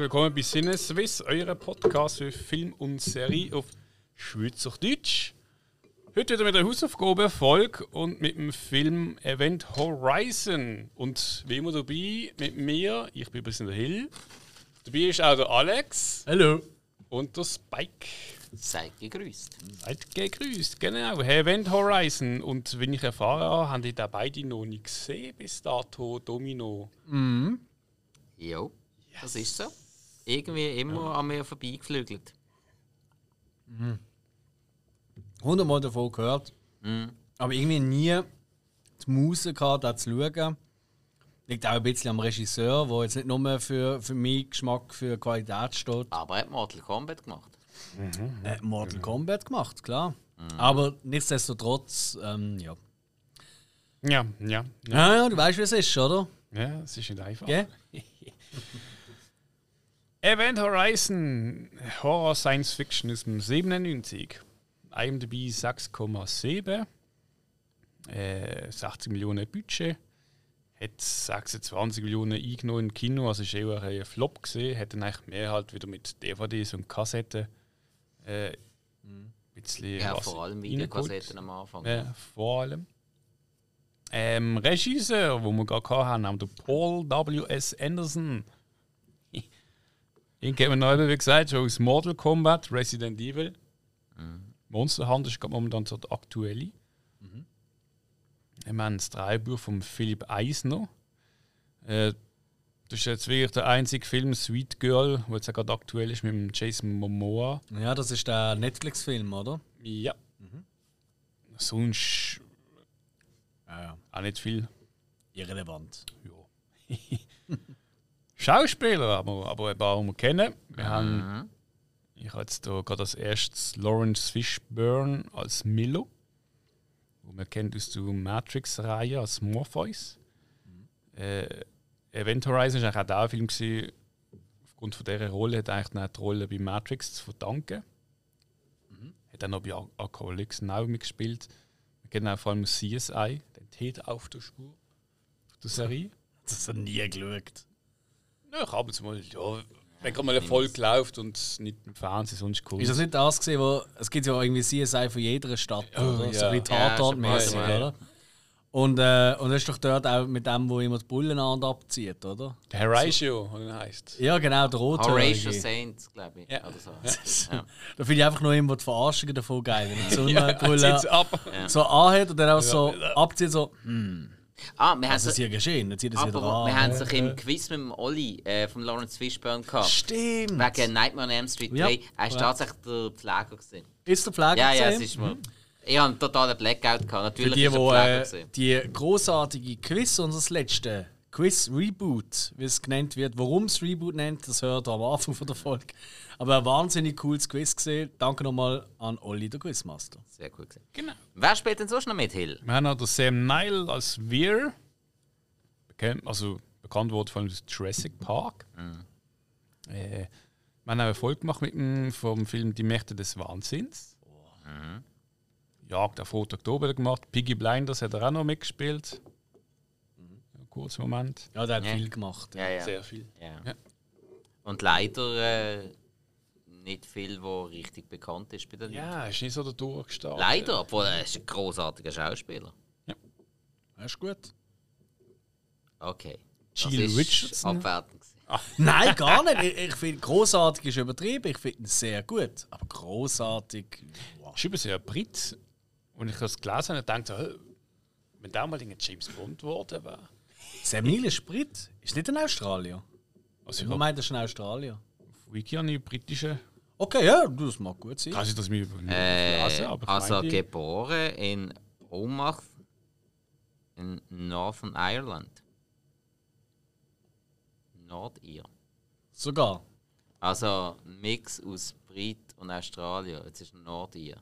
herzlich willkommen bei Sinneswiss, eurem Podcast für Film und Serie auf Schweizerdeutsch. Heute wieder mit einer Hausaufgabenfolge und mit dem Film Event Horizon. Und wie immer dabei mit mir, ich bin übrigens der Hill. Dabei ist auch der Alex. Hallo. Und der Spike. Seid gegrüßt. Seid gegrüßt, genau. Event Horizon. Und wenn ich erfahren habe, haben die da beide noch nicht gesehen bis dato, Domino. Mhm. Jo, das ist so. Irgendwie immer an mir vorbeigeflügelt. Hundertmal davon gehört. Aber irgendwie nie die Muße gehabt, das zu schauen. Liegt auch ein bisschen am Regisseur, der jetzt nicht nur für, für meinen Geschmack für Qualität steht. Aber er hat Mortal Kombat gemacht. Er hat Mortal Kombat gemacht, klar. Aber nichtsdestotrotz, ähm, ja. Ja, ja, ja. Ja, ja, du weißt, wie es ist, oder? Ja, es ist nicht einfach. Gell? Event Horizon Horror Science Fiction ist im 97. IMDb 6,7. Äh, 60 Millionen Budget. Hat 26 Millionen eingenommen im Kino, also ist eher ein Flop gesehen. Hat dann eigentlich mehr halt wieder mit DVDs und Kassetten. Äh, ein bisschen Ja, was vor allem. Videokassetten am Anfang. Ja, vor allem. Ähm, Regisseur, wo wir gerade hatten, haben der Paul W.S. Anderson. Kennen wir neu, wie gesagt, schon aus Mortal Kombat, Resident Evil. Monster Hunter ist gerade momentan so der aktuelle. Wir haben das Drehbuch von Philipp Eisner. Äh, das ist jetzt wirklich der einzige Film, Sweet Girl, der jetzt gerade aktuell ist mit dem Jason Momoa. Ja, das ist der Netflix-Film, oder? Ja. Sonst Ja, ja. auch nicht viel. Irrelevant. Ja. Schauspieler, aber, aber ein paar, die wir kennen. Wir haben, Mhm. ich habe jetzt hier gerade als erstes Lawrence Fishburne als Milo, wo man kennt aus der Matrix-Reihe als Morpheus. Äh, Event Horizon war auch der Film, gewesen, aufgrund von dieser Rolle hat er eigentlich noch die Rolle bei Matrix zu verdanken. Hat dann noch bei Al- Alcoholics Now mitgespielt. Wir kennen auch vor allem CSI, den Täter auf der Spur der Serie. Das hat er nie geschaut. Ja, ich habe es mal, ja, wenn gerade mal eine Folge läuft und nicht im Fernsehen, sonst cool. Ist das nicht das gesehen, wo es gibt ja irgendwie CSI von jeder Stadt, oder? ja. So wie Ja, Tatort-mäßig, schon mal, ja. oder? Und, äh, und das ist doch dort auch mit dem, wo immer die Bullen an- und abzieht, oder? Der Horatio, wie er heißt. Ja, genau, der Rote. Horatio Saints, glaube ich. Ja. Oder so. Ja. Da finde ich einfach nur immer die Verarschungen davon geil. Wenn so eine Ja, ab. so anhat und dann auch so abzieht, so, hm, Ah, wir haben was ist so, hier geschehen? Zieht er es wieder aber an. wir haben sich im Quiz mit dem Olli äh, von Lawrence Fishburne gehabt. Stimmt! Wegen Nightmare on Elm Street 3. Ja. Er war Ja. tatsächlich der Pfleger. Gewesen. Ist der Pfleger Ja, ja, es ist mir. Ich hatte einen totalen Blackout. Gehabt. Für Natürlich die, ist er die Pfleger. äh, gewesen. die großartige Quiz, unseres letzten Quiz-Reboot, wie es genannt wird, warum es Reboot nennt, das hört ihr am Anfang von der Folge. Aber ein wahnsinnig cooles Quiz gesehen. Danke nochmal an Olli, der Quizmaster. Sehr cool. Gewesen. Genau. Wer spielt denn sonst noch mit, Hill? Wir haben noch den Sam Neill als Weir. Bekannt, also bekannt wurde von Jurassic Park. Äh, wir haben auch eine Folge gemacht mit dem, vom Film Die Mächte des Wahnsinns. Jagd auf Rot Oktober hat er gemacht. Piggy Blinders hat er auch noch mitgespielt. Ein kurzer Moment. Ja, der hat Ja. viel gemacht. Ja, ja. Sehr viel. ja. Ja. Und leider äh, nicht viel, wo richtig bekannt ist bei den Leuten. Ja, ist nicht so der durchgestartet. Leider, obwohl er ist ein großartiger Schauspieler. Das ist gut. Okay. Jill Richardson. Abwertend. gewesen. Nein, gar nicht. Ich, ich finde, großartig ist übertrieben. Ich finde ihn sehr gut. Aber großartig. Wow. ist übrigens ein Brit. Und ich das gelesen habe, dachte so, hä, wenn der mal in James Bond geworden wäre. Sam Neill ist Brit. Ist nicht ein Australier. Also ich Ich habe meine, das ist ein Australier. auf Wiki eine britische. Okay, ja, das mag gut sein. Kann ich das mir nicht Äh, lesen, aber also geboren in Omagh in Northern Ireland. Nordir. Sogar. Also Mix aus Brit und Australien. Jetzt ist er Nordir.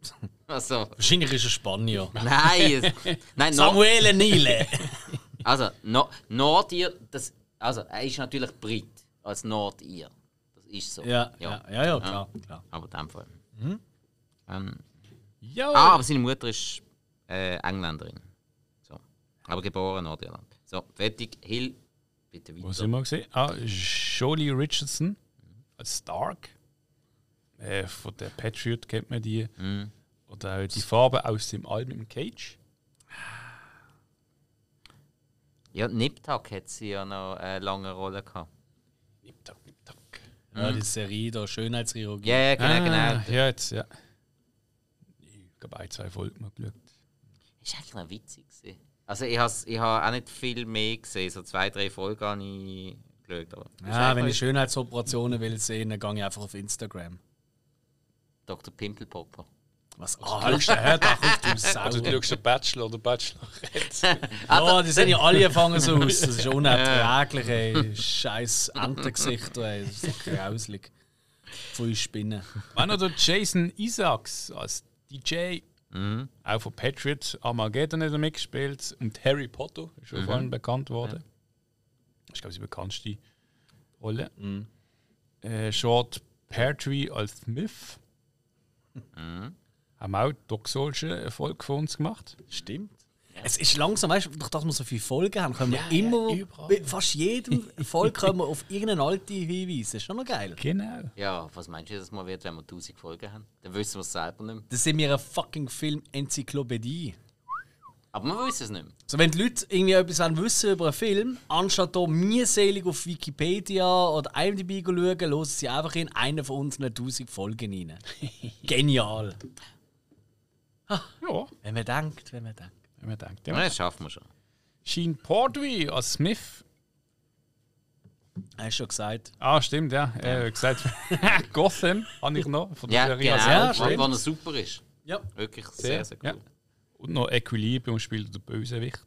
Also, Wahrscheinlich ist er Spanier. nein, es, nein, Samuele Nile. also no, Nordir, das, also er ist natürlich Brit als Nordir. Ist so. ja, ja, ja, ja, klar. klar. Aber in dem Fall. Mhm. Ähm, Ja, ah, aber seine Mutter ist äh, Engländerin. So. Aber geboren in Nordirland. So, fertig. Hill, Bitte Wo weiter. sind wir gesehen? Ah, Jolie Richardson als Stark. Äh, von der Patriot kennt man die. Mhm. Oder auch die Farbe aus dem Album Cage. Ja, Niptak hat sie ja noch eine lange Rolle gehabt. Nip-Tack. Ja, die Serie da, Schönheitschirurgie. Ja, ja, genau, Ah, genau. Ja, jetzt, ja. Ich glaube, ein, zwei Folgen mal geschaut. Ist eigentlich noch witzig. Gewesen. Also ich habe ich auch nicht viel mehr gesehen, so zwei, drei Folgen habe ich geschaut. Aber Ja, wenn einfach ich Schönheitsoperationen will sehen, dann gehe ich einfach auf Instagram. Dr. Pimpelpopper. Was? Ah, Alter, hör doch auf, du Sau. Also, du schaust den Bachelor oder Bachelor. Ja, die sehen ja alle fangen so aus. Das ist unerträglich, ey. Scheiß Entengesichter, ey. Das ist so grauslig. Voll Spinnen. Wann oder Jason Isaacs als DJ, auch von Patriot Armageddon hat er mitgespielt und Harry Potter ist schon vor allem bekannt worden. Das ist, glaube ich, die bekannteste Rolle. Äh, Short Pertwee als Smith. Haben auch Doc solche Erfolg für uns gemacht. Stimmt. Es ist langsam, weißt du, durch das wir so viele Folgen haben, können wir immer, überall. bei fast jedem Folge können wir auf irgendeine alte hinweisen. Das ist schon noch geil. Genau. Ja, was meinst du, dass mal wird, wenn wir 1000 Folgen haben? Dann wissen wir es selber nicht mehr. Das sind wir eine fucking Film-Enzyklopädie. Aber wir wissen es nicht mehr. So, wenn die Leute irgendwie etwas wissen über einen Film, anstatt hier mühselig auf Wikipedia oder IMDb zu schauen, hören sie einfach in eine von unseren 1000 Folgen rein. Genial. Ja, Wenn man denkt, wenn man denkt. wenn man denkt. Ja. Ja. Das schaffen wir schon. Sheen Portwee als Smith. Hast du schon gesagt. Ah, stimmt, ja. Er hat gesagt, Gotham habe ich noch von der Ja, Serie. genau. Ja, Ja, stimmt. wann er super ist. Ja. Wirklich sehr, sehr Ja. cool. Und noch Equilibrium spielt der Bösewicht.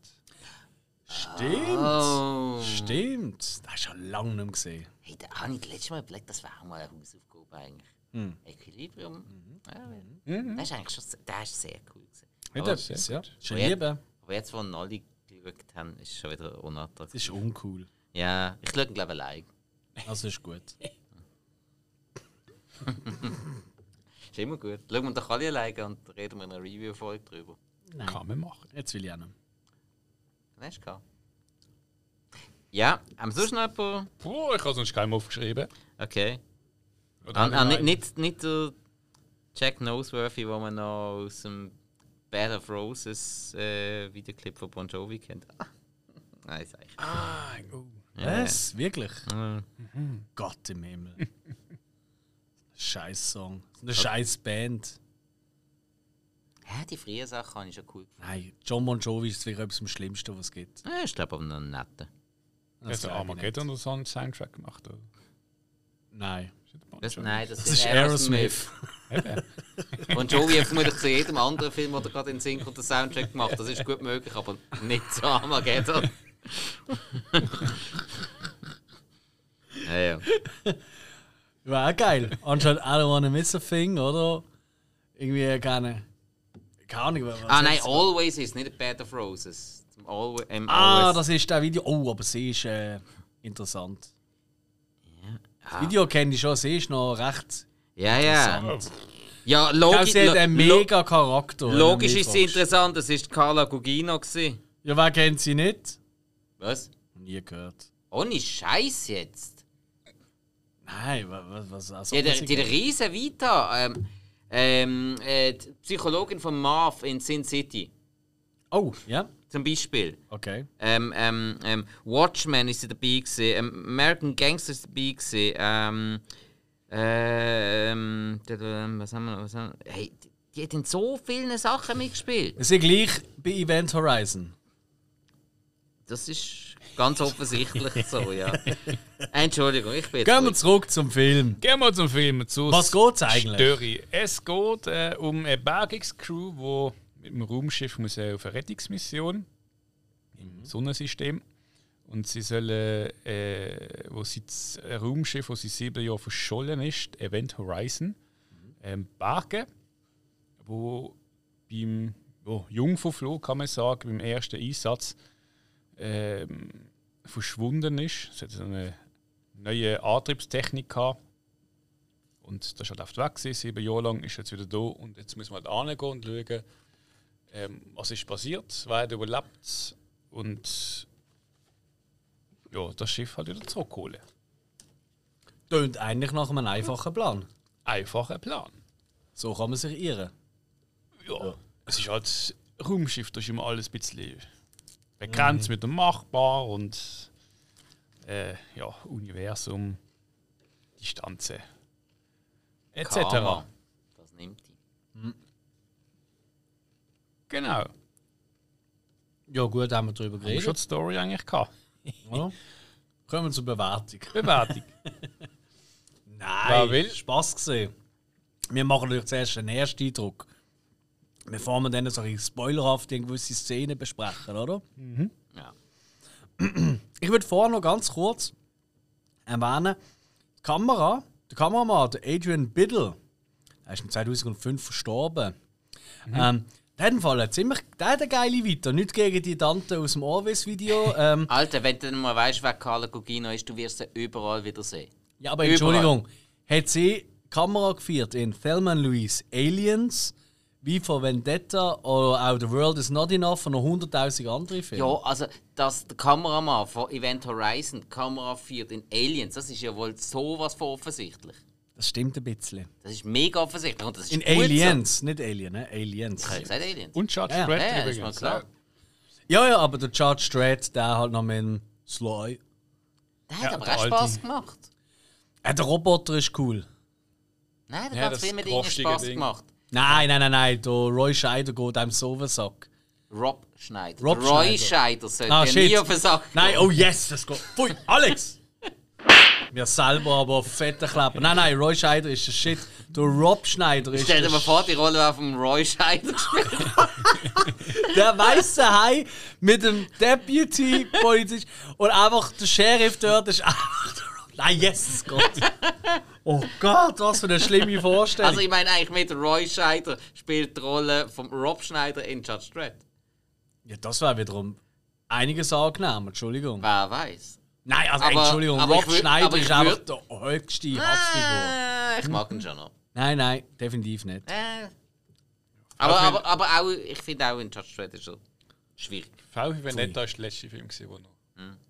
Stimmt. Oh. Stimmt. Das hast du schon lange nicht mehr gesehen. Hey, da habe ich das letzte Mal überlegt, das wäre auch mal eine Hausaufgabe eigentlich. Hm. Equilibrium. Ja, Mhm. Das ist eigentlich schon, das ist sehr cool. Gewesen. Nicht Aber- etwas, ja. Schon Aber lieben. Aber jetzt, wo alle geschaut haben, ist es schon wieder Das unattraktiv. ist uncool. Ja, ich schaue ihn glaube ich allein. Also ist gut. Ist immer gut. Schauen wir doch alle alleine und reden wir in einer Review-Folge drüber. Kann man machen. Jetzt will ich auch. Hast du gehabt? Ja, haben wir sonst noch jemanden? Puh, ich habe sonst keinem aufgeschrieben. Okay. Oder Ah, ah, haben wir nicht, nicht, nicht der Jack Noseworthy, wo man noch aus dem Band of Roses äh, Videoclip von Bon Jovi kennt. Ah. Nein, sag ich. Ah, oh. Was? Wirklich? Mhm. Gott im Himmel. Scheiß Song. Eine scheiß Band. Hä, die frühen Sachen habe ich schon cool gefunden. Nein, John Bon Jovi ist wirklich etwas am Schlimmsten, was es gibt. Ja, ich glaube aber noch netter. Hat der glaub ich Armageddon oder so einen Soundtrack gemacht? Oder? Nein. Das, nein, das, Das ist ist Aerosmith. Bon Jovi hat vermutlich zu jedem anderen Film, der gerade in den Sinn kommt, den Soundtrack gemacht. Das ist gut möglich, aber nicht zu Armageddon. ja, ja. War auch geil. Anstatt I don't wanna miss a thing, oder? Irgendwie keine. Keine Ahnung. Was Ah nein, Always ist nicht ein Bed of Roses. Always, ähm, Ah, Always. das ist der Video. Oh, aber sie ist äh, interessant. Das Ah. Video kenne ich schon, sie ist noch recht Ja, ja. Ja, logisch. sie hat einen mega Charakter. Logisch ist sie interessant, das war Carla Gugino. Gewesen. Ja, wer kennt sie nicht? Was? Nie gehört. Ohne Scheiß jetzt. Nein, wa- wa- was? Also, Die hat, die eine riesen Vita. Ähm, ähm, äh, die Psychologin von Marv in Sin City. Oh, ja, Zum Beispiel. okay. Ähm, ähm, ähm, Watchmen ist sie dabei gewesen. Ähm, American Gangster ist dabei gewesen. Ähm, ähm, was haben wir noch? Was haben wir? Hey, die, die hat in so vielen Sachen mitgespielt. Wir sind gleich bei Event Horizon. Das ist ganz offensichtlich so, ja. Entschuldigung, ich bin Gehen wir zurück zum Film. Gehen wir zum Film. Zu Was geht's eigentlich? Story. Es geht äh, um eine Bergungscrew, die mit dem Raumschiff muss äh, auf eine Rettungsmission im Sonnensystem. Und sie sollen, äh, wo sie das Raumschiff, wo sie sieben Jahre verschollen ist, Event Horizon, ähm, bergen, wo beim oh, Jungfernflug, kann man sagen, beim ersten Einsatz ähm, verschwunden ist. Es hat eine neue Antriebstechnik gehabt. Und das war halt auf weg, gewesen, sieben Jahre lang, ist jetzt wieder da. Und jetzt müssen wir halt hingehen und schauen, ähm, was ist passiert, wer hat überlebt? Und ja, das Schiff halt wieder zurückholen. Tönt eigentlich nach einem einfachen Plan. Einfacher Plan. So kann man sich irren. Ja, es ist halt Raumschiff, das ist immer alles ein bisschen begrenzt mit dem Machbar und äh, ja, Universum, Distanzen etc. Karma. Das nimmt die. Genau. Ja, gut, haben wir darüber Haben wir geredet. schon die Story eigentlich gehabt. Ja. Kommen wir zur Bewertung. Bewertung. Nein, Wer will? Spaß gesehen. Wir machen natürlich zuerst einen ersten Eindruck. Bevor wir dann so ein spoilerhaft gewisse Szenen besprechen, oder? Ja. Ich würde vorher noch ganz kurz erwähnen, die Kamera, der Kameramann, der Adrian Biddle, er ist im 2005 verstorben. Ähm, der hat Fall ziemlich, der hat eine geile Vita. Nicht gegen die Tante aus dem Orvis-Video. Ähm, Alter, wenn du dann mal weißt, wer Carla Gugino ist, du wirst sie überall wieder sehen. ja, aber Entschuldigung, hat sie Kamera geführt in Thelma Louise Aliens, wie von Vendetta oder auch The World is Not Enough und noch 100.000 andere Filme? Ja, also, dass der Kameramann von Event Horizon die Kamera führt in Aliens, das ist ja wohl sowas von offensichtlich. Das stimmt ein bisschen. Das ist mega offensichtlich. Und das ist In gut Aliens, nicht Alien, ne? Aliens. So. Ich habe gesagt Aliens. Und Judge Ja, ja. Dredd ja, übrigens. mal klar. Ja, ja, aber der Judge Dredd, der halt noch mit dem Sly. Der hat Ja, aber der auch. Spaß gemacht. Ja, der Roboter ist cool. Nein, der Ja, hat viel mit ihnen Spaß Ding. gemacht. Nein, nein, nein, nein, der Roy Scheider geht einem so auf den Sack. Rob Schneider. Rob Roy Schneider. Scheider sollte Ah, nie auf den Sack Nein, gehen. oh yes, das geht. Pfui, Alex! Wir selber aber auf Fette kleben. Nein, nein, Roy Scheider ist der Shit. Der Rob Schneider ist Stell dir mal vor, die Rolle war vom Roy Scheider gespielt. der weiße Hai mit dem Deputy-Polizist und einfach der Sheriff dort ist einfach der Rob. Nein, yes, Gott. Oh Gott, was für eine schlimme Vorstellung. Also ich meine eigentlich mit Roy Scheider spielt die Rolle von Rob Schneider in Judge Dredd. ja, das wäre wiederum einiges angenehm, Entschuldigung. Wer weiß. Nein, also Aber- Entschuldigung, aber Rob Schneider ist einfach der höchste Hassfigur. Äh, ich mag ihn schon noch. Nein, nein, definitiv nicht. Äh. Aber, aber, aber auch, ich finde auch in Judge Dredd ist er schwierig. VW Vendetta ist der letzte Film, der noch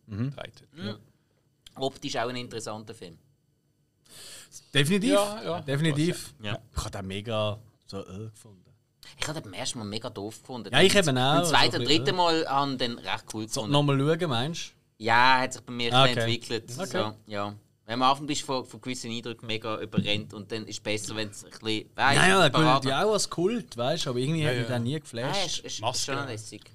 Mhm. gedreht hat. Optisch auch ein interessanter Film. Definitiv. Ja, ja. Definitiv. Ja. Ich habe den mega so äh, gefunden. Ich habe den beim ersten Mal mega doof gefunden. Ja, ich eben auch. Beim zweiten So bisschen, dritten Mal haben den recht cool So, gefunden. nochmal schauen, meinst Ja, hat sich bei mir okay. entwickelt. Okay. So, ja. Am Anfang bist von, von gewissen Eindrücken mega überrennt und dann ist es besser, wenn es ein bisschen. Weißt, Naja, parat- gilt ja auch als Kult, weißt du, aber irgendwie hat mich ja. den nie Nein, geflasht. ist, ist, ist Maske. schon lässig.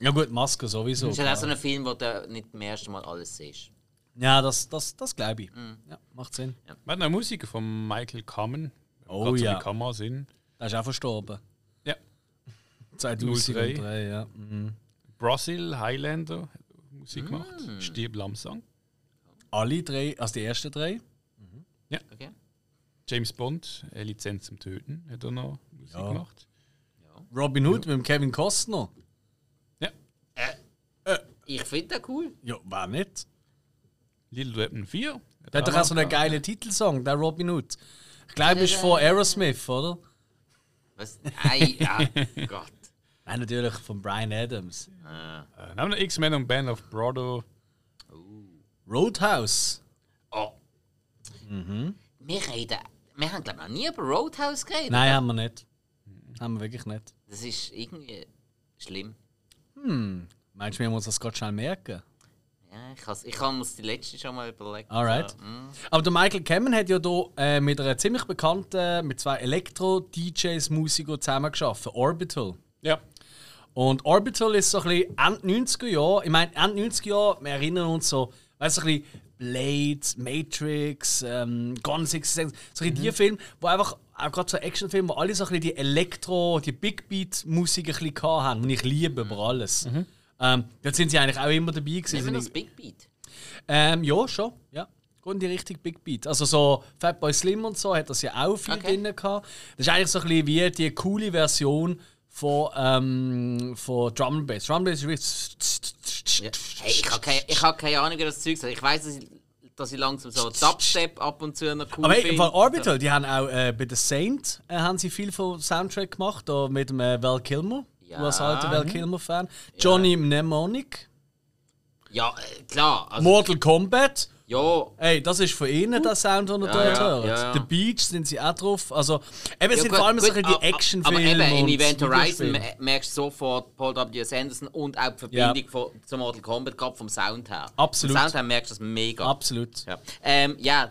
Ja, gut, Maske sowieso. Es ist halt auch so ein Film, wo du nicht zum ersten Mal alles siehst. Ja, das, das, das glaube ich. Mhm. Ja, macht Sinn. Wir hatten eine Musik von Michael Kamen. Oh Gerade so ja. wie Kamera sind. Der ist auch verstorben. Ja. 2003, ja. Mhm. Brazil Highlander hat Musik Mm. gemacht. Stirb langsam. Alle drei, also die ersten drei. Okay? James Bond, eine Lizenz zum Töten, hat er noch Musik Ja. gemacht. Robin Hood mit dem Kevin Costner. Ja. Ich finde den cool. Ja, war nicht. Little Weapon 4. Der hat doch auch so einen geilen Titelsong, der Robin Hood. Ich glaube, ist von Aerosmith, oder? Was? Nein, ja. Gott. Nein, natürlich von Brian Adams. Ah. Äh, wir X-Men und Band of Brothers. Roadhouse. Oh. Wir reden. Wir haben, glaube ich, noch nie über Roadhouse geredet. Nein, haben wir nicht. Haben wir wirklich nicht. Das ist irgendwie schlimm. Meinst du, wir müssen uns das gerade schnell merken? Ja, ich habe ich mir das die letzte schon mal überlegt. Alright. So, mm. Aber der Michael Cameron hat ja hier äh, mit einer ziemlich bekannten, mit zwei Elektro-DJs, Musikern zusammengearbeitet. Orbital. Ja. Und Orbital ist so ein bisschen Ende 90er Jahre. Ich meine, Ende 90er Jahre, wir erinnern uns so, weißt du, ein bisschen Blade, Matrix, ähm, Gone 66, so ein bisschen die Filme, wo einfach, auch gerade so Actionfilme, wo alle so ein bisschen die Elektro-, die Big Beat-Musik ein bisschen haben, und ich liebe über alles. Ähm, da sind sie eigentlich auch immer dabei gewesen. Sind das Big Beat. ähm, ja, schon. Ja. In die Richtung Big Beat. Also so Fatboy Slim und so hat das ja auch viel Okay. drin gehabt. Das ist eigentlich so ein bisschen wie die coole Version von, ähm, von Drum and Bass. Drum and Bass ist Ja. wirklich... Hey, ich habe keine, ich hab keine Ahnung, wie das Zeug ist. Ich weiß, dass ich, dass ich langsam so Dubstep ab und zu noch cool Aber hey, von Orbital, die haben auch äh, bei The Saint äh, haben sie viel vom Soundtrack gemacht, da mit dem äh, Val Kilmer. Ja. Du als alter Val Kilmer-Fan. Johnny Mnemonic. Ja, äh, klar. Also, Mortal Kombat. Ja, Ey, das ist von ihnen der Sound, den ihr Ja, dort ja, hört. ja, ja. The Beach sind sie auch drauf. Also, eben, es Ja, sind gut, vor allem so gut, bisschen die aber- Actionfilme. Aber eben, in Event Horizon merkst du sofort Paul W. S. Anderson und auch die Verbindung von, zum Mortal Kombat, gerade vom Sound her. Absolut. Vom Sound her merkst du das mega. Absolut. Ja, ähm, ja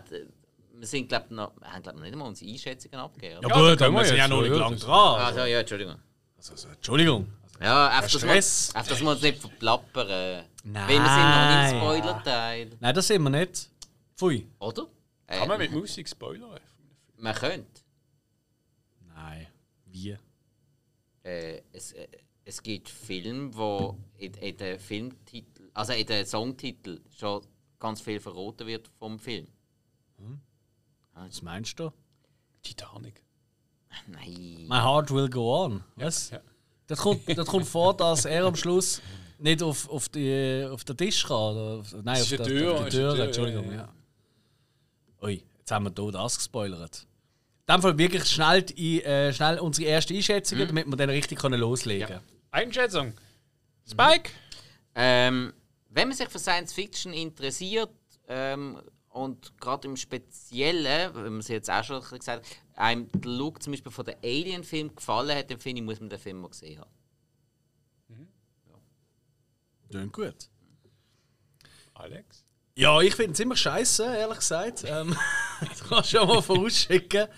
wir sind, glaub, noch, wir haben glaub, noch nicht einmal unsere Einschätzungen abgegeben. Ja, oder? Ja, gut, da können aber wir wir sind ja noch nicht lang ja. dran. Also, ja, Entschuldigung. Also, also, Entschuldigung. Ja, einfach, dass wir, Stress. einfach, dass wir uns nicht verplappern. Nein. Weil wir sind noch nicht im Spoiler-Teil. Nein, das sind wir nicht. Pfui. Oder? Äh, Kann man mit Musik spoilern? man könnte. Nein. Wie? Äh, es, äh, es gibt Filme, wo in, in den Filmtitel, also in den Songtitel schon ganz viel verraten wird vom Film. Was meinst du? Titanic. Nein. My heart will go on. Was? Ja. Das, kommt, das kommt vor, dass er am Schluss nicht auf, auf, die, auf den Tisch kann. Oder auf, nein, auf, der- Tür, auf die Tür. Tür, Entschuldigung, ja, ja. ja. Ui, jetzt haben wir hier das gespoilert. In dem Fall wirklich schnell, die, äh, schnell unsere erste Einschätzung, damit wir dann richtig können loslegen können. Einschätzung. Spike? Ähm, wenn man sich für Science Fiction interessiert ähm, und gerade im Speziellen, wenn man es jetzt auch schon gesagt hat, einem der Look zum Beispiel von den Alien-Film gefallen hat, dann finde ich, muss man den Film mal gesehen haben. Klingt gut. Alex? Ja, ich finde es ziemlich scheiße, ehrlich gesagt. Ähm, das kannst du schon mal vorausschicken.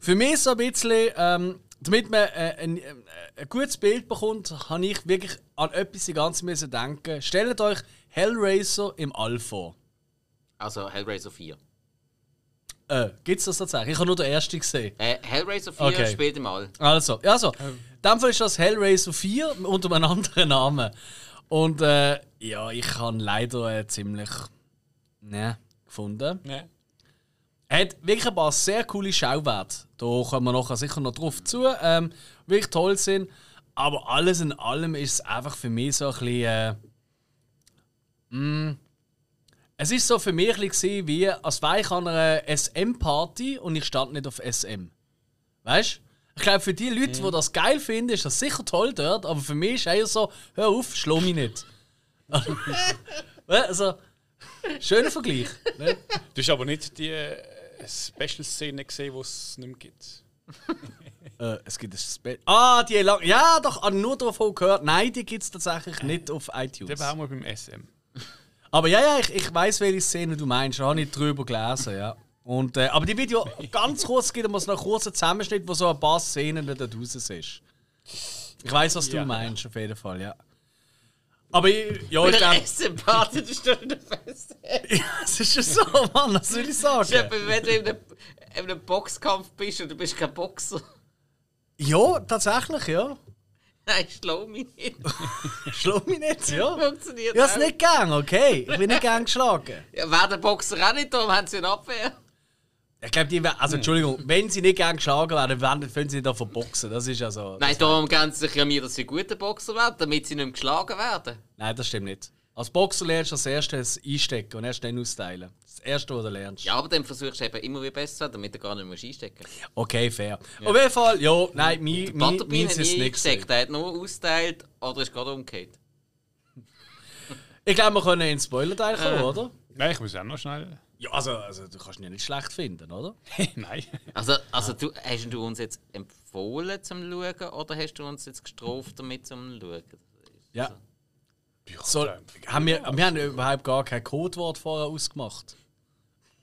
Für mich ist so ein bisschen, ähm, damit man äh, ein, äh, ein gutes Bild bekommt, habe ich wirklich an etwas die ganze müssen denken. Stellt euch Hellraiser im All vor. Also Hellraiser 4. Äh, Gibt es das tatsächlich? Ich habe nur den ersten gesehen. Äh, Hellraiser 4 Okay. im All. Also, ja, also, in dem Fall ist das Hellraiser 4 unter einem anderen Namen. Und äh, ja, ich habe leider äh, ziemlich ne gefunden. Nein. Er hat wirklich ein paar sehr coole Schauwerte. Da kommen wir nachher sicher noch drauf zu. Ähm, wirklich toll sind. Aber alles in allem ist es einfach für mich so ein bisschen. Äh, mm, es ist so für mich ein bisschen wie, als wäre ich an einer SM-Party und ich stand nicht auf SM. Weißt du? Ich glaube, für die Leute, die das geil finden, ist das sicher toll dort. Aber für mich ist eher so: hör auf, schlau mich nicht. also, schöner Vergleich. Ne? Du hast aber nicht die äh, Special-Szene gesehen, die es nicht mehr gibt. Äh, es gibt ein Spe Ah, die lang. Ja, doch, nur davon gehört. Nein, die gibt es tatsächlich nicht auf Der iTunes. war wir beim SM. Aber ja, ja, ich, ich weiß, welche Szene du meinst. Da habe ich drüber gelesen, ja. Und, äh, aber die Video, ganz kurz, gibt es noch einen kurzen Zusammenschnitt, wo so ein paar Szenen da draußen ist. Ich weiß, was du Ja. meinst, auf jeden Fall, ja. Aber ich, ja, ich glaube, Sympathie, das ist doch nicht fest. es ist ja so, Mann, was soll ich sagen? Wenn du in einem, in einem Boxkampf bist und du bist kein Boxer. Ja, tatsächlich, ja. Nein, schlau mich nicht. Schlag mich nicht, ja. Funktioniert Ich hab's auch. nicht gern, okay? Ich bin nicht gern geschlagen. Ja, wäre der Boxer auch nicht da, haben sie eine Abwehr. Ich glaube, die also Entschuldigung, wenn sie nicht gern geschlagen werden, werden, können sie nicht davon boxen. Das ist ja so. Nein, darum geben sie sich ja mir, dass sie gute Boxer werden, damit sie nicht mehr geschlagen werden. Nein, das stimmt nicht. Als Boxer lernst du als erstes einstecken und erst dann austeilen. Das erste, was du lernst. Ja, aber dann versuchst du eben immer wieder besser damit du gar nicht mehr einstecken musst. Okay, fair. Auf jeden Fall, ja, nein, mein, mein, hat ist nie nicht. gewesen. eingesteckt, er hat nur austeilt oder ist gerade umgekehrt. Ich glaube, wir können in den Spoiler-Teil kommen, Äh. oder? Nein, ich muss auch noch schnell. Ja, also, also du kannst ihn ja nicht schlecht finden, oder? Nein. Also, also du, hast du uns jetzt empfohlen zum Schauen oder hast du uns jetzt gestraft damit zum Schauen? Ja. So, haben wir, wir haben überhaupt gar kein Codewort vorher ausgemacht.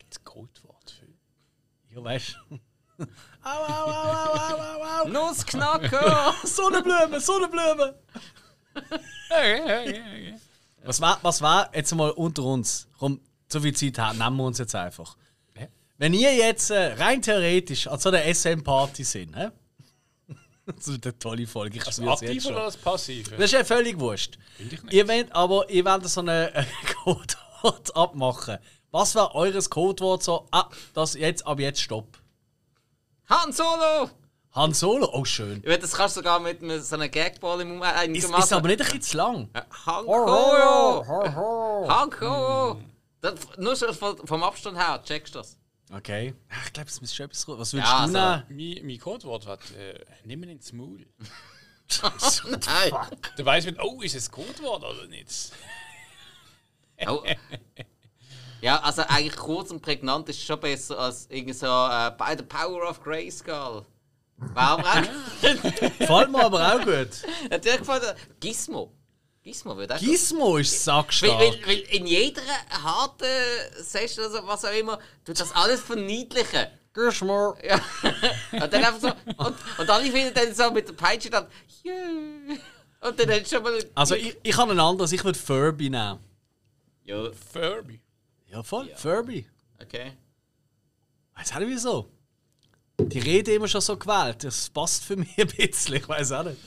Das Codewort für. Ja, weißt du. au, au, au, au, au, au, au. Nussknacker! Sonnenblume, Sonnenblume! Was war, was war jetzt mal unter uns? Komm, so viel Zeit haben, nehmen wir uns jetzt einfach. Wenn ihr jetzt äh, rein theoretisch an so einer SM-Party sind, hä? das ist eine tolle Folge, ich Das spüre es jetzt Aktiv schon. oder das Passive? Das ist ja völlig wurscht. Ihr wollt aber ihr wollt so ein äh, Codewort abmachen. Was wäre eures Codewort so? Ah, das jetzt, ab jetzt stopp. Han Solo! Han Solo, oh schön. Ich meine, das kannst du sogar mit so einem Gagball im Moment Ist, machen. ist aber nicht ein bisschen zu lang. Han Solo! Han Solo! Das, nur schon vom, vom Abstand her, checkst du das? Okay. Ach, ich glaube, es ist schon etwas. Was würdest Ja, du also-? Mein, mein Codewort hat äh, nimm ihn ins Maul. Nein! Da weiß man, oh, ist es Codewort oder nicht? Oh. Ja, also eigentlich kurz und prägnant ist schon besser als irgendwie so äh, By the Power of Grayskull. Warum auch? Gefällt mir aber auch gut. Natürlich gefällt Gizmo. Gizmo wird auch Gizmo ist Weil, sackstark. weil, weil in jeder harten Session oder was auch immer, tut das alles verniedlichen. Gizmo. Ja. Und dann einfach so. Und, und alle finden dann so mit der Peitsche dann. Yeah. Und dann hast du schon mal. Also ich, ich habe ein anderes, ich würde Furby nehmen. Ja, Furby. Ja, voll. Furby. okay. Weiß auch nicht wieso. Die Rede immer schon so gewählt. Das passt für mich ein bisschen. Ich weiß auch nicht.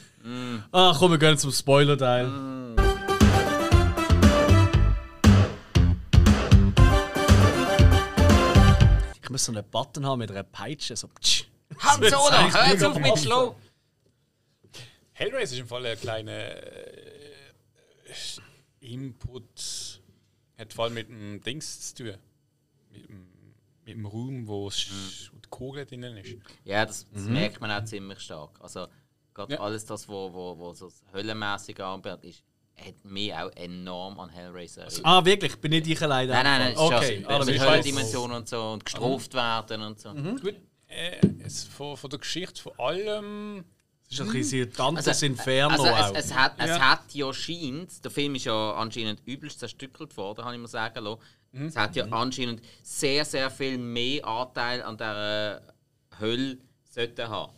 Ah, komm, wir gehen zum Spoiler-Teil. Ich muss so einen Button haben mit einer Peitsche. So. Han Solo, hör jetzt auf mit Slow! Hellraiser ist im Fall ein kleiner äh, Input. Hat vor allem mit dem Dings zu tun. Mit dem, mit dem Raum, wo es wo die Kugel drinnen ist. Ja, das, das merkt man auch ziemlich stark. Also, gerade Ja. alles das, was wo, wo, wo so höllenmäßig anbelangt ist, hat mich auch enorm an Hellraiser erinnert. Ah, wirklich? Bin nicht ich alleine? Nein, nein, nein, es Okay, dann mit Höllendimensionen und so und gestraft werden und so. Gut, äh, es, von, von der Geschichte vor allem. Das ist ein bisschen Dantes Inferno also auch. es, es, hat, es Ja. hat ja scheint, der Film ist ja anscheinend übelst zerstückelt worden, kann ich mal sagen lassen. Es hat ja anscheinend sehr, sehr viel mehr Anteil an dieser Hölle sollten haben.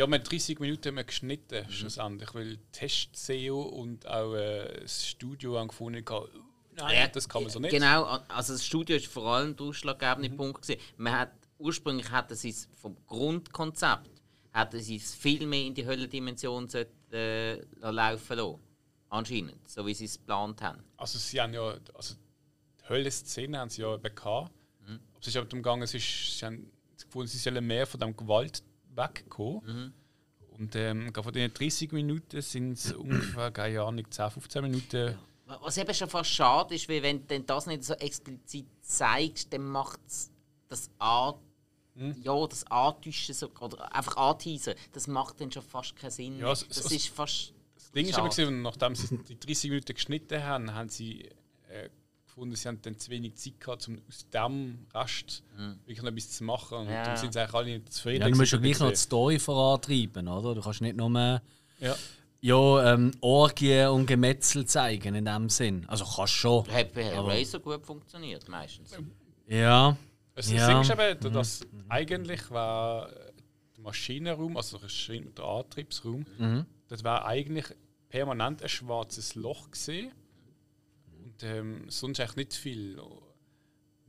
Ja, wir haben 30 Minuten haben wir geschnitten, schlussendlich, weil Test-SEO und auch äh, das Studio haben gefunden haben, nein, das kann man so nicht. Genau, also das Studio ist vor allem der ausschlaggebende Punkt. Gewesen. Man hat, ursprünglich hätten sie es vom Grundkonzept hätten sie es viel mehr in die Höllendimension sollten, äh, laufen lassen. Anscheinend, so wie sie es geplant haben. Also sie haben ja, also die Höllenszene haben sie ja eben gehabt. Mhm. Aber es ist aber darum gegangen, sie haben gefunden, sie sollen mehr von dem Gewalt wegkommen. Mhm. Und ähm, von den 30 Minuten sind es ungefähr, keine Ahnung, 10, 15 Minuten. Was eben schon fast schade ist, weil wenn du das nicht so explizit zeigst, dann macht es das an, ja, das Antäuschen so, oder einfach anteasen, das macht dann schon fast keinen Sinn. Ja, es- das es- ist fast. Das Ding ist aber, Schade. nachdem sie die 30 Minuten geschnitten haben, haben sie gefunden, sie haben dann zu wenig Zeit gehabt, um aus dem Rest wirklich noch etwas zu machen. Und Mhm. Ja. darum sind sie eigentlich alle nicht zufrieden. ja, du musst ja gleich noch die Story vorantreiben, oder? Du kannst nicht nur Ja. ja, ähm, Orgien und Gemetzel zeigen in dem Sinn. Also kannst schon. Hat bei Hellraiser gut funktioniert, meistens. Ja. Also Ja. Das Ding ist eben, dass eigentlich war der Maschinenraum, also der Antriebsraum, das war eigentlich permanent ein schwarzes Loch gesehen und ähm, sonst eigentlich nicht viel.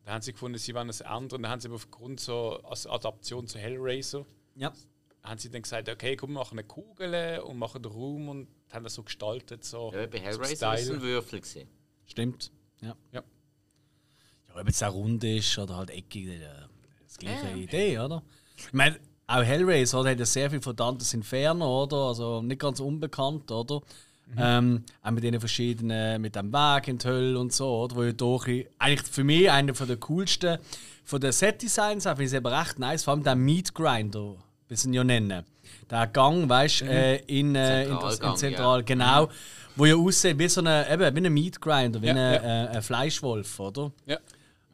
Da haben sie gefunden, sie wollen es ändern. Dann haben sie aber aufgrund so als Adaption zu Hellraiser Ja. haben sie dann gesagt, okay, komm, wir machen eine Kugel und machen den Raum und haben das so gestaltet so. Ja, bei Hellraiser war es ein Würfel. Gewesen. Stimmt. Ja. Ja. Ja, ob es auch rund ist oder halt eckig, äh, das gleiche Idee, oder? Ich meine, auch Hellraiser hat ja sehr viel von Dantes Inferno, oder? Also nicht ganz unbekannt, oder? Ähm, auch mit den verschiedenen, mit dem Weg in die Hölle und so, oder? Wo ja doch eigentlich für mich einer von der coolsten von den Set-Designs, finde ich es eben recht nice, vor allem der Meat Grinder, wie sie ihn ja nennen. Der Gang, weißt du, äh, in, äh, in, in Zentral, genau, wo ja aussieht wie so eine, eben, wie ein Meat Grinder, wie Ja, ein, ja. äh, ein Fleischwolf, oder? Ja.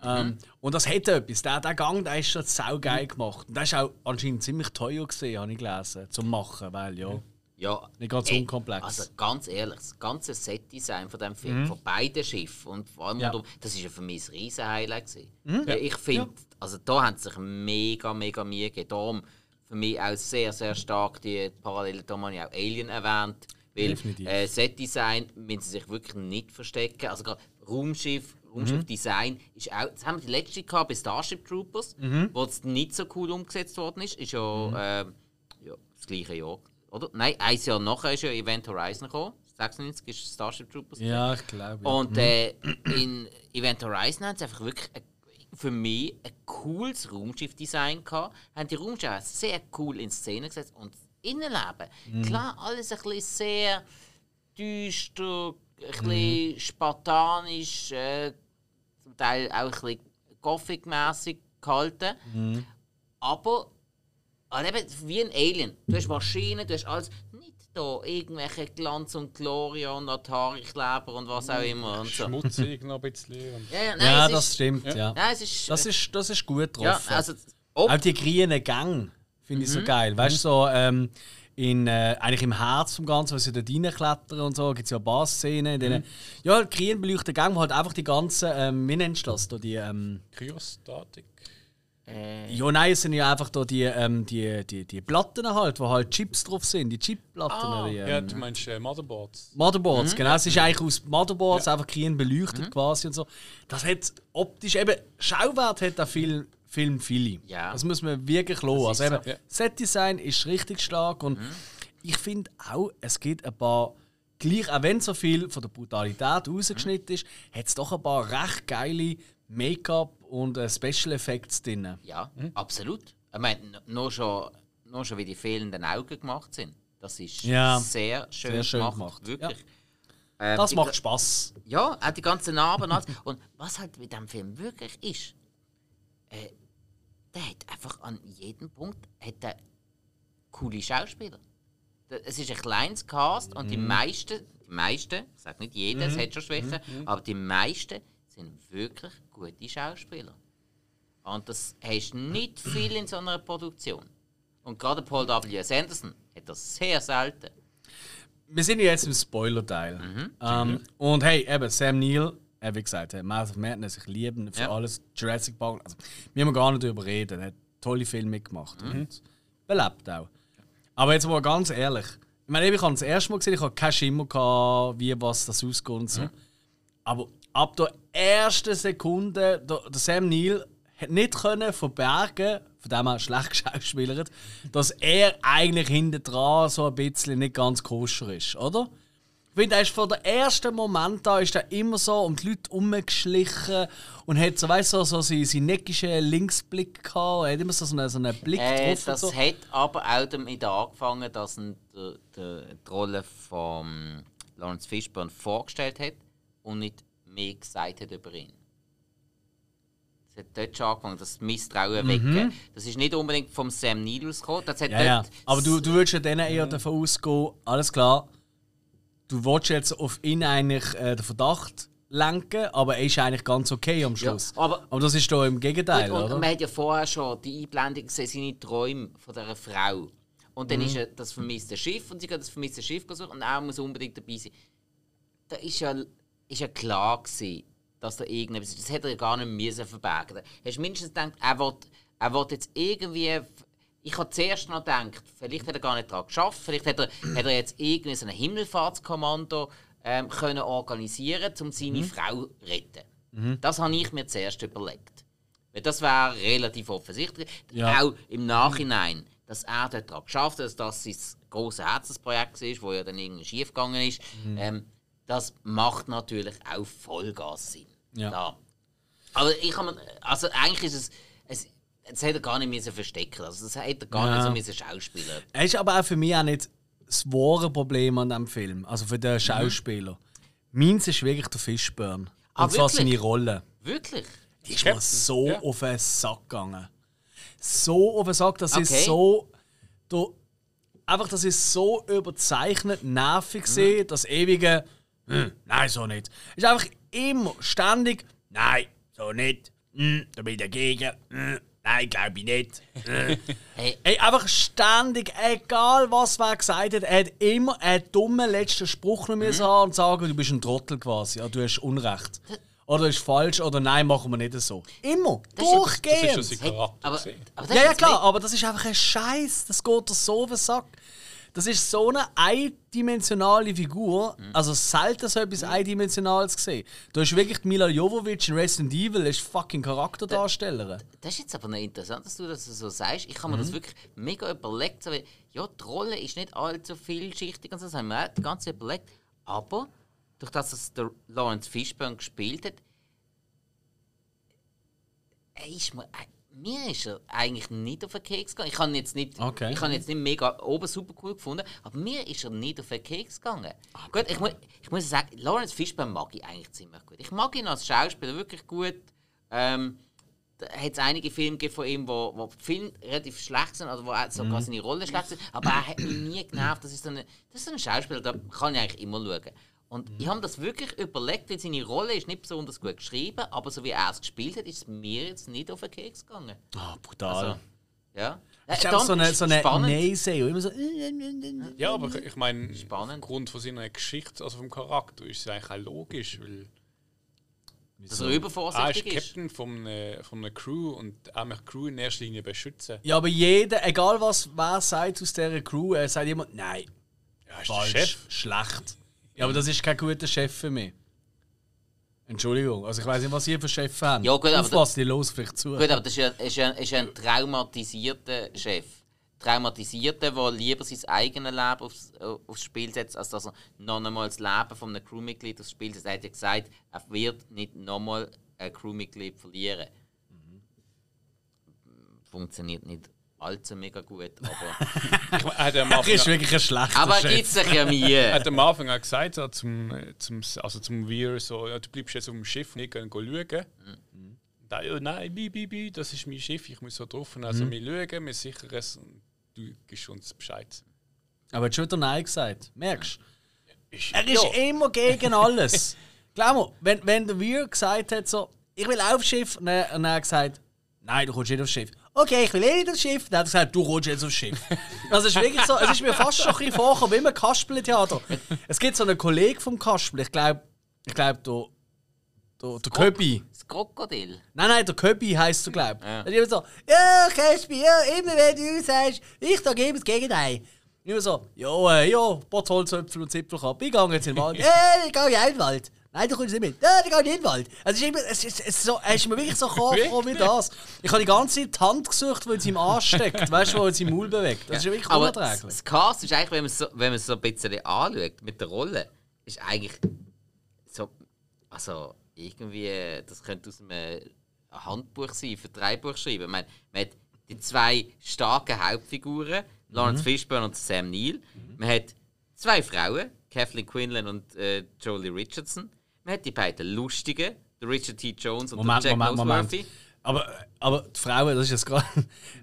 Ähm, und das hat etwas. Der, der Gang der ist schon saugeil gemacht. Und das ist auch anscheinend ziemlich teuer gesehen, habe ich gelesen, zum machen, weil ja. Ja, Nicht ganz ey, unkomplex. Also ganz ehrlich, das ganze Set-Design von dem Film, von beiden Schiffen und vor allem Ja. rundum, das ist ja für mich ein riesen Highlight gewesen. Weil Ich finde, also da haben sie sich mega, mega Mühe gegeben. Darum für mich auch sehr, sehr stark die Parallele, da habe ich auch Alien erwähnt, weil Definitiv. äh, Set-Design müssen sie sich wirklich nicht verstecken. Also gerade Raumschiff, Raumschiff-Design ist auch, das haben wir die letzte gehabt bei Starship Troopers, wo es nicht so cool umgesetzt worden ist, ist ja, ähm, ja das gleiche Jahr, oder? Nein, ein Jahr nachher ist ja Event Horizon gekommen. 96 ist Starship Troopers. Ja, ich glaube. Ja. Und äh, in Event Horizon haben sie einfach wirklich ein, für mich ein cooles Raumschiff-Design gehabt. Haben die Raumschiffe sehr cool in Szene gesetzt und Innenleben. Klar, alles ein bisschen sehr düster, ein bisschen spartanisch, äh, zum Teil auch ein bisschen Gothic-mässig gehalten. Aber also eben, wie ein Alien. Du hast Maschinen, du hast alles. Nicht. da irgendwelche Glanz und Gloria und Atari-Kleber und was auch immer. Und so. Schmutzig noch ein bisschen. und- Ja, ja, nein, Ja, das ist, stimmt, ja. Nein, es ist, Das ist, das ist gut ja, getroffen. also, ob, Auch die grünen Gänge finde ich so geil. Weißt du, so ähm, in, äh, eigentlich im Herz vom Ganzen, wo sie dort reinklettern und so, gibt es ja ein paar Szenen, in denen, ja, grün beleuchtete Gänge, wo halt einfach die ganzen, ähm, wie nennst du das, da die, ähm, Kryostatik. Äh, ja, nein, es sind ja einfach da die, ähm, die, die, die Platten halt, wo halt Chips drauf sind, die Chipplatten. Ah, die, Ja, ähm, du meinst äh, Motherboards. Motherboards, Mhm. genau. Es ist eigentlich aus Motherboards einfach grün beleuchtet quasi und so. Das hat optisch eben Schauwert hat der Film, Film viele. Ja. Das muss man wirklich loben. Also eben, so. Ja. Setdesign ist richtig stark und ich finde auch, es gibt ein paar gleich, auch wenn so viel von der Brutalität rausgeschnitten ist, hat es doch ein paar recht geile Make-up und äh, Special Effects drin. ja, absolut. Ich meine, nur schon, nur schon wie die fehlenden Augen gemacht sind. Das ist Ja, sehr schön, sehr schön gemacht, gemacht, wirklich. Ähm, Das macht Spaß. Ja, auch die ganzen Narben. und was halt mit dem Film wirklich ist, äh, der hat einfach an jedem Punkt hat der coole Schauspieler. Es ist ein kleines Cast und die meisten, die meisten, ich sage nicht jeder, es hat schon Schwächen, aber die meisten sind wirklich gute Schauspieler. Und das hast nicht viel in so einer Produktion. Und gerade Paul W. S. Anderson hat das sehr selten. wir sind jetzt im Spoiler-Teil. Mhm. Ähm, und hey, eben, Sam Neill, äh, wie gesagt, äh, Mouth of Madness, ich liebe ihn für Ja. alles. Jurassic Park, also, wir haben gar nicht darüber reden. Er hat tolle Filme mitgemacht Mhm. und belebt auch. Aber jetzt mal ganz ehrlich, ich meine, ich habe das erste Mal gesehen, ich habe keinen Schimmer gehabt, wie was das ausgeht und Mhm. so. Aber ab der ersten Sekunde, der, der Sam Neill hat nicht können verbergen, von dem er schlecht geschauspielert, dass er eigentlich hinten dran so ein bisschen nicht ganz koscher ist, oder? Ich finde, er ist von der ersten Moment da ist er immer so um die Leute rumgeschlichen und hat so, weißt du, so, so seinen, seinen neckischen Linksblick gehabt. Er hat immer so einen, so einen Blick Äh, drauf. das so. hat aber auch damit angefangen, dass ihn die, die, die Rolle von Lawrence Fishburne vorgestellt hat und nicht mehr gesagt hat über ihn. Das hat dort schon angefangen, das Misstrauen wecken. Das ist nicht unbedingt vom Sam Neill ausgekommen. Das hat Mhm. Ja, ja. Aber du, du würdest ja dann eher davon ausgehen, alles klar, du willst jetzt auf ihn eigentlich äh, den Verdacht lenken, aber er ist eigentlich ganz okay am Schluss. Ja, aber- aber das ist doch im Gegenteil, und, und oder? man hat ja vorher schon die Einblendung gesehen, seine Träume von dieser Frau. Und Mhm. dann ist ja das vermisste Schiff und sie geht das vermisste Schiff suchen und er muss unbedingt dabei sein. Da ist ja, ist ja klar gewesen, dass da irgendetwas ist. Das hätte er ja gar nicht müssen verbergen. Hast du mindestens gedacht, er will, er will jetzt irgendwie... Ich habe zuerst noch gedacht, vielleicht hat er gar nicht daran geschafft, vielleicht hat er, hat er jetzt irgendwie so ein Himmelfahrtskommando ähm, können organisieren um seine Frau zu retten. Das habe ich mir zuerst überlegt. Weil das wäre relativ offensichtlich. Ja. Auch im Nachhinein, dass er dort daran geschafft hat, dass das sein grosses Herzensprojekt ist, wo ja dann irgendwie schief gegangen ist, ähm, das macht natürlich auch Vollgas Sinn. Ja. Da. Aber ich habe mir- also eigentlich ist es, es das hätte er gar nicht müssen verstecken also das hätte er gar Ja. nicht so müssen schauspielen Er ist aber auch für mich auch nicht das wahre Problem an diesem Film, also für den Schauspieler. Meins ist wirklich der Fishburne. Und Ah, zwar wirklich? seine Rolle. Wirklich? Die ist mir so ja. auf den Sack gegangen. So auf den Sack, das Okay. ist so. Da, einfach, das ist so überzeichnet, nervig gesehen, das ewige. «Hm, nein, so nicht. Ist einfach immer ständig. Nein, so nicht. Hm, da bin ich dagegen. Hm, nein, glaube ich nicht. Hm. Hey, Ey, einfach ständig, egal was wer gesagt hat, er hat immer einen dummen letzten Spruch noch müssen Mhm. haben und sagen, du bist ein Trottel quasi, oder du hast Unrecht. Oder du hast falsch, oder nein, machen wir nicht so. Immer, Das ist ja- durchgehend. Das ist schon sein hey, Charakter. aber, gewesen. aber das ja, ist ja klar, aber das ist einfach ein Scheiß. Das geht dir so auf den Sack. Das ist so eine eindimensionale Figur. Mhm. Also selten so etwas Eindimensionales gesehen. Du hast wirklich Mila Jovovich in Resident Evil, ist fucking Charakterdarstellerin. Das ist jetzt aber noch interessant, dass du das so sagst. Ich habe Mhm. mir das wirklich mega überlegt. So, wie, ja, die Rolle ist nicht allzu vielschichtig und so, das haben wir die ganze Zeit überlegt. Aber durch das, dass der Lawrence Fishburne gespielt hat, er ist mir, mir ist er eigentlich nicht auf den Keks gegangen. Ich habe ihn jetzt nicht, Okay. ich habe jetzt nicht mega oben super cool gefunden, aber mir ist er nicht auf den Keks gegangen. Gut, ich, mu ich muss sagen, Lawrence Fishburne mag ich eigentlich ziemlich gut. Ich mag ihn als Schauspieler wirklich gut. Ähm, hat es einige Filme von ihm, wo, wo die Filme relativ schlecht sind, oder wo auch sogar seine Rolle schlecht sind, aber er hat mich nie genervt. Das ist so, eine, das ist so ein Schauspieler, da kann ich eigentlich immer schauen. Und ich habe das wirklich überlegt, weil seine Rolle ist nicht besonders gut geschrieben, aber so wie er es gespielt hat, ist es mir jetzt nicht auf den Keks gegangen. Ah, brutal. Also, ja. ist Äh, auch so eine, ist so eine. Naysayer, immer so. Ja, aber ich meine, aufgrund von seiner Geschichte, also vom Charakter, ist es eigentlich auch logisch, weil Dass er er ist übervorsichtig ist. Captain von, äh, von einer Crew und er möchte die Crew in erster Linie beschützen. Ja, aber jeder, egal was wer sagt aus dieser Crew, er sagt immer, nein, Ja, ist falsch, der Chef. schlecht. Ja, aber das ist kein guter Chef für mich. Entschuldigung, also ich weiß nicht, was ihr für Chefs habt. Ja, gut, aber die los vielleicht zu. Gut, aber das ist ja, ist ja, ist ja ein traumatisierter Chef. Traumatisierter, der lieber sein eigenes Leben aufs, äh, aufs Spiel setzt, als dass er noch einmal das Leben von einem Crewmitglied aufs Spiel setzt. Er hat ja gesagt, er wird nicht nochmal ein Crewmitglied verlieren. Funktioniert nicht allzu mega gut, aber, er Er ist wirklich ein schlechter aber er gibt sich ja er Mühe. hat am Anfang auch gesagt, so, zum, zum, also zum Weir, so, ja, du bleibst jetzt auf dem Schiff nicht gehen, gehen schauen. Mhm. Da, ja, nein, bi, bi, bi, das ist mein Schiff, ich muss so drauf. Also wir schauen, wir sichern es und du gibst uns Bescheid. Aber er hat schon wieder Nein gesagt. Merkst du? Ist, Er ist immer gegen alles. Glaub mir, wenn, wenn der Weir gesagt hat, so, ich will aufs Schiff, und er, und er hat gesagt, nein, du kommst nicht aufs Schiff. Okay, ich will eh nicht aufs Schiff. Dann hat er gesagt, du kommst jetzt aufs Schiff. Also es ist wirklich so, es ist mir fast schon ein bisschen vorgekommen, wie im Kasperle-Theater. Es gibt so einen Kollegen vom Kasperle, ich glaube, ich glaube, der, der, der Köbi. Das Krokodil. Nein, nein, der Köbi heisst du, glaub. Ja. Und immer so, ja, Kaspi, ja, immer wenn du sagst, ich sage immer das Gegenteil. Und immer so, ja, äh, ja, ein paar Holzöpfel und Zipfel ab. Ich gehe jetzt in den Wald. Ja, ich gehe in den Wald. Nein, du kommst nicht mit. Ja, ich gehe nicht in den Wald. Also, es ist, es ist, es ist, so, es ist mir wirklich so gekommen wie das. Ich habe die ganze Zeit die Hand gesucht, weil sie im Arsch steckt. Weißt du, wo sie im Maul bewegt. Das ist wirklich Aber das, unerträglich. das Cast ist eigentlich, wenn man es so, wenn man so ein bisschen anschaut, mit der Rolle, ist eigentlich so. Also, irgendwie, das könnte aus einem Handbuch sein, für drei Buchstaben. Ich meine, man hat die zwei starken Hauptfiguren, Lawrence Fishburne und Sam Neill. Man hat zwei Frauen, Kathleen Quinlan und äh, Jolie Richardson. Man hat die beiden lustigen, der Richard T. Jones und Moment, der Jack Moment, Moment. Noseworthy. Aber, aber die Frauen, das ist jetzt gerade.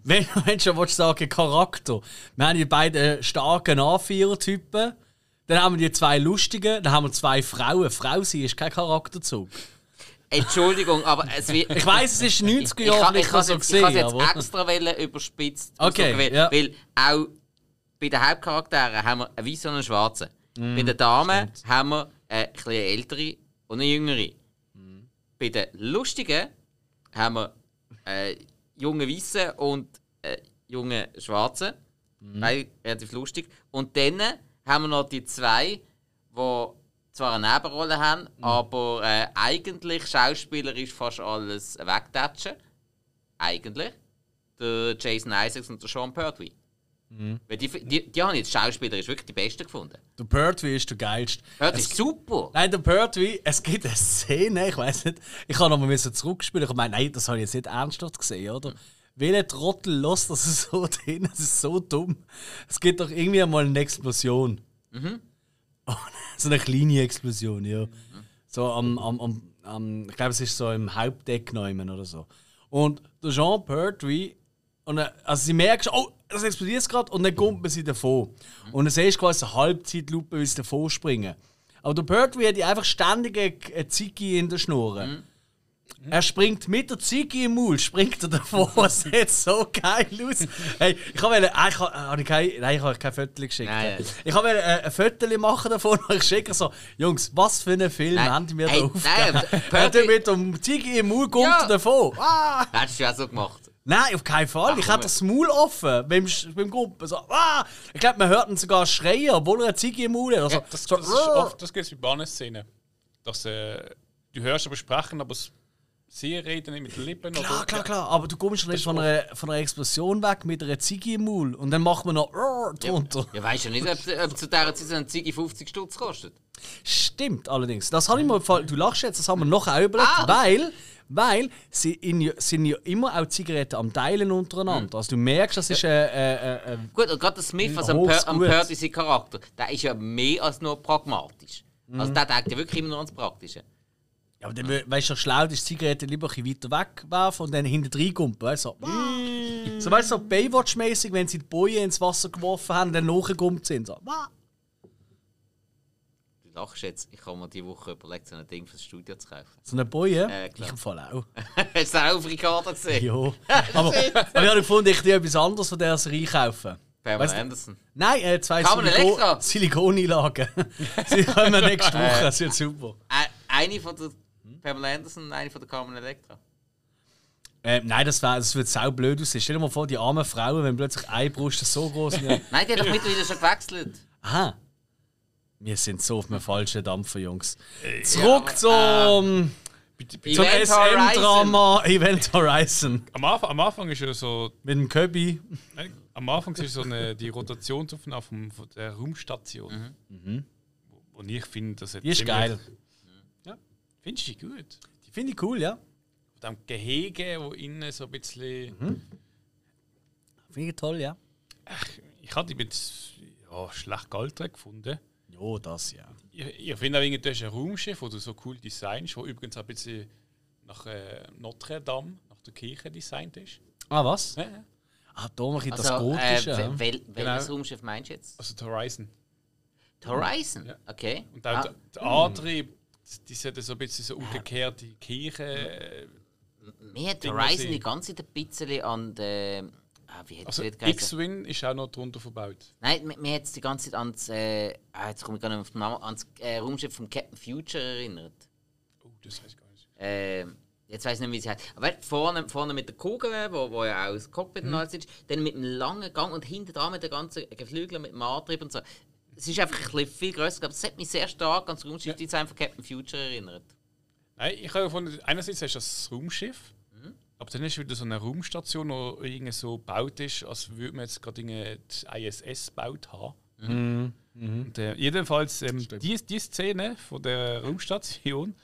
Wenn, wenn du schon willst sagen, Charakter. Wir haben die beiden starken Anführertypen. Dann haben wir die zwei lustigen. Dann haben wir zwei Frauen. Frau sein ist kein Charakterzug. Entschuldigung, aber es wird. Ich weiss, es ist 90er Ich, Jahre ich, ich, habe so jetzt, ich habe gesehen. jetzt Aber extra wollen überspitzt Okay, ausdrücken, weil, ja. weil auch bei den Hauptcharakteren haben wir einen weißen und einen schwarzen. Mm, bei den Damen haben wir eine etwas ältere und eine jüngere. Mm. Bei den Lustigen haben wir einen jungen weißen und einen jungen schwarzen. Mm. Beide relativ lustig. Und dann haben wir noch die zwei, die zwar eine Nebenrolle haben, Mm. aber äh, eigentlich schauspielerisch fast alles wegtatschen. Eigentlich. Der Jason Isaacs und der Sean Pertwee. Mm. Weil die, die, die haben jetzt schauspielerisch wirklich die Besten gefunden. der Pertwee ist der geilste. Pertwee ist super! Nein, der Pertwee, es gibt eine Szene, ich weiß nicht, ich habe nochmal zurückspielen. Ich meine, nein, das habe ich jetzt nicht ernsthaft gesehen, oder? Welcher Trottel lässt das so drin? Das ist so dumm. Es gibt doch irgendwie einmal eine Explosion. Oh, so eine kleine Explosion, ja. So am, am, am, am ich glaube, es ist so im Hauptdeck neumen oder so. Und der Jean Pertwee, und er, also sie merkt schon, oh, das explodiert gerade, und dann kommt man sie davon. Und dann siehst du quasi eine Halbzeitlupe, wie sie davon springen. Aber der Pertwee hat einfach ständig eine- Ziggy in der Schnur. Er springt mit der Ziggy im Maul, springt er davon. Das sieht so geil aus. Hey, ich habe wollte- ah, ich habe, habe ich kein, nein, ich habe kein Foto geschickt. Nein, nein. Ich habe wollte, äh, ein Foto machen davon und ich schicke so, Jungs, was für einen Film Nein. haben die mir Hey, da nein, aufgegeben? Er hat Pertwee- mit dem Ziggy im Maul kommt Ja. er davon. Ah! Hättest du auch so gemacht. Nein, auf keinen Fall. Ach, ich hatte das Maul offen beim, Sch- beim Gruppen. So, ah! Ich glaube, man hört ihn sogar schreien, obwohl er eine Ziggy im Maul hat. Also, das, so, das, ist oft, das gibt es bei Bahnenszenen. Dass äh, du hörst aber sprechen, aber sie reden nicht mit den Lippen. Klar, oder, klar, klar. Aber du kommst nicht von einer, von einer Explosion weg mit einer Ziggy im Maul und dann macht man noch "Rrr" drunter. Ja, weißt du nicht, ob, ob zu dieser Zeit so ein Ziggy 50 Stutz kostet. Stimmt allerdings. Das habe ich mal. Du lachst jetzt, das haben wir noch auch überlegt, Ah. weil, weil sie in, sind ja immer auch Zigaretten am Teilen untereinander. Also du merkst, das ist äh, äh, äh, Gut, und gerade der Smith, also am, am. Purdy, sein Charakter, der ist ja mehr als nur pragmatisch. Also der denkt ja wirklich immer nur ans Praktische. Ja, aber dann weißt du, schlau, die Zigarette lieber ein bisschen weiter wegwerfen und dann hinten reinkumpen. Weißt du, so, Mm. so, weißt du, so Baywatch-mäßig, wenn sie die Boje ins Wasser geworfen haben und dann nachgegumpt sind. So. Lachst jetzt. Ich habe mir diese Woche überlegt, so ein Ding fürs Studio zu kaufen. So eine Boje? Äh, ich im Fall auch. Hast du auch auf Ricardo gesehen? Ja. Aber, aber ich habe gefunden, ich dir etwas anderes von dieser Serie kaufen. Pamela Weißt Anderson. Nein, äh, zwei Electra? Silikoneinlagen. sie kommen nächste Woche, das wird super. Ä- Eine von der Pamela Anderson und eine von der Carmen Electra. Äh, nein, das, wär, das wird sau blöd aussehen. Stell dir mal vor, die armen Frauen, wenn plötzlich eine Brust so groß sind. Nein, die hat doch mittlerweile schon gewechselt. Aha. Wir sind so auf dem falschen Dampfer, Jungs. Zurück zum, Bitte, zum Event SM-Drama Event Horizon. Am Anfang, am Anfang ist ja so. Mit dem Köbi. Am Anfang ist so eine, die Rotationsaufnahme vom, von der Raumstation. Wo, wo ich finde, dass Die ist geil. Findest du die gut? Die finde ich cool, ja. Von dem Gehege, wo innen so ein bisschen. Finde ich toll, ja. Ich hatte die mit ja, schlecht gealtert gefunden. Jo, das ja. Ich, ich finde auch irgendwie, das ist ein Raumschiff, das du so cool designst, wo übrigens auch ein bisschen nach äh, Notre Dame, nach der Kirche designt ist. Ah, was? Ja, ja. Ah, da mache ich das Also, Gotische. äh, ja. wel, wel, welches Genau. Raumschiff meinst du jetzt? Also die Horizon. Die Horizon? Ja. Okay. Und auch Ah, der, der Antrieb, die sollte so ein bisschen so umgekehrt die Kirche. äh, mir hat Horizon die ganze Zeit ein bisschen an die. Ah, wie Also? X-Wing ist auch noch drunter verbaut. Nein, mir, hat es die ganze Zeit ans. Äh, ah, jetzt komme ich gar nicht auf den Namen. Ans äh, Raumschiff von Captain Future erinnert. Oh, das weiß ich gar nicht. Äh, jetzt weiß ich nicht, wie sie heißt. Aber vorne, vorne mit der Kugel, wo, wo ja auch das Cockpit alles ist, dann mit einem langen Gang und hinten dran mit den ganzen Geflügeln, mit dem Antrieb und so. Es ist einfach ein bisschen viel grösser, aber es hat mich sehr stark an das Raumschiff-Design von Captain Future erinnert. Nein, ich habe gefunden, einerseits hast du das Raumschiff, aber dann ist wieder so eine Raumstation, die irgendwie so gebaut ist, als würde man jetzt gerade die ISS gebaut haben. Und, äh, jedenfalls, ähm, die, die Szene von der Raumstation,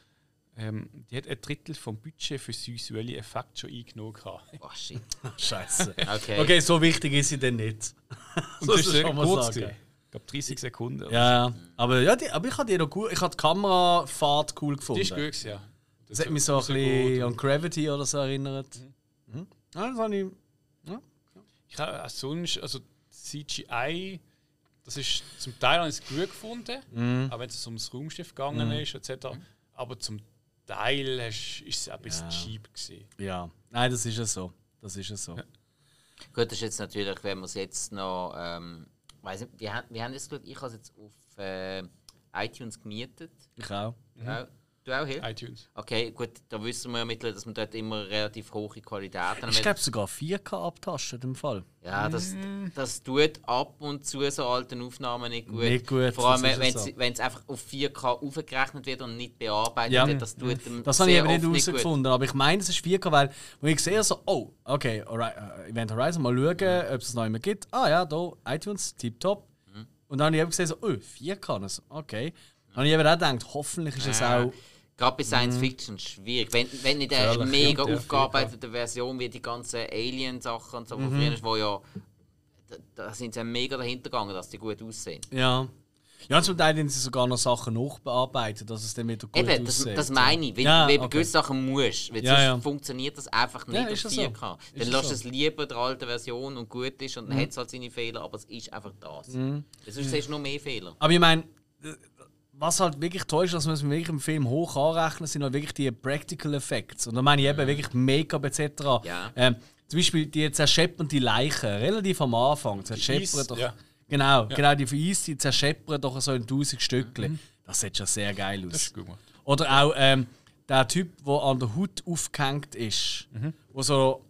ähm, die hat ein Drittel vom Budget für visuelle Effekte schon eingenommen. gehabt. Oh shit. Scheiße. Okay. Okay, so wichtig ist sie denn nicht. Und So das ist schon mal kurz. sagen. Ich glaube 30 Sekunden. Ja, ja. Aber, ja, die, aber ich habe die noch cool. Ich habe die Kamerafahrt cool so. gefunden. Die ist gut, ja. Das hat mich so ein bisschen an Gravity oder so erinnert. Mhm. Ja, das habe ich. Ich habe auch sonst, also CGI, das ist zum Teil habe ich es gut gefunden, auch wenn es ums Raumschiff gegangen ist, etc. Aber zum Teil hast, ist es auch ein bisschen cheap gewesen. Ja. Nein, das ist ja so. Das ist ja so. Gut, das ist jetzt natürlich, wenn wir es jetzt noch. Ähm, weiss nicht, wir, haben- wir haben es geschaut, ich habe es jetzt auf äh, iTunes gemietet. Ich auch. Ja, du auch hier? iTunes. Okay, gut, da wissen wir ja mittlerweile, dass man dort immer relativ hohe Qualität hat. Ich glaube sogar 4K abtasten im Fall. Ja, das, das tut ab und zu so alten Aufnahmen nicht gut. Nicht gut, Vor allem, ist wenn es es so. es einfach auf 4K aufgerechnet wird und nicht bearbeitet Ja. wird. Das tut dem Das habe ich eben nicht herausgefunden. Aber ich meine, es ist 4K, weil wo ich sehe so, oh, okay, Hori- äh, Event Horizon, mal schauen, ob es noch immer gibt. Ah ja, da, iTunes, tipptopp. Mhm. Und dann habe ich eben gesehen, so, oh, 4K. Und so, okay. Dann habe ich eben auch gedacht, hoffentlich ist es Ja. auch. Gerade bei Science Fiction ist es schwierig. Wenn, wenn nicht eine Gefährlich, mega ja, aufgearbeitete Version wie die ganzen Alien-Sachen und so, von früher ist, wo ja. Da, da sind sie ja mega dahinter gegangen, dass die gut aussehen. Ja. Ja, zum Teil haben sie sogar noch Sachen nachbearbeitet, dass es dann wieder gut Eben, das, aussieht. das meine ich. Wenn, Ja, bei okay. gewissen Sachen musst, weil Ja, sonst ja. funktioniert das einfach nicht Ja, auf ist es so. 4K. Dann lass so. es lieber der alten Version und gut ist und Mhm. dann hat es halt seine Fehler, aber es ist einfach das. Weil Sonst siehst du noch mehr Fehler. Aber ich meine, äh, was halt wirklich ist, dass man es wirklich im Film hoch anrechnen, sind halt wirklich die Practical Effects. Und da meine ich eben wirklich Make-up etc. Ja. Ähm, zum Beispiel die zerscheppernde Leiche, relativ am Anfang, zerscheppern doch. ja. Genau, genau, die Eis, die zerscheppern doch so in tausend Stückchen. Das sieht schon sehr geil aus. Das ist gut gemacht. Oder auch ähm, der Typ, der an der Hut aufgehängt ist, wo so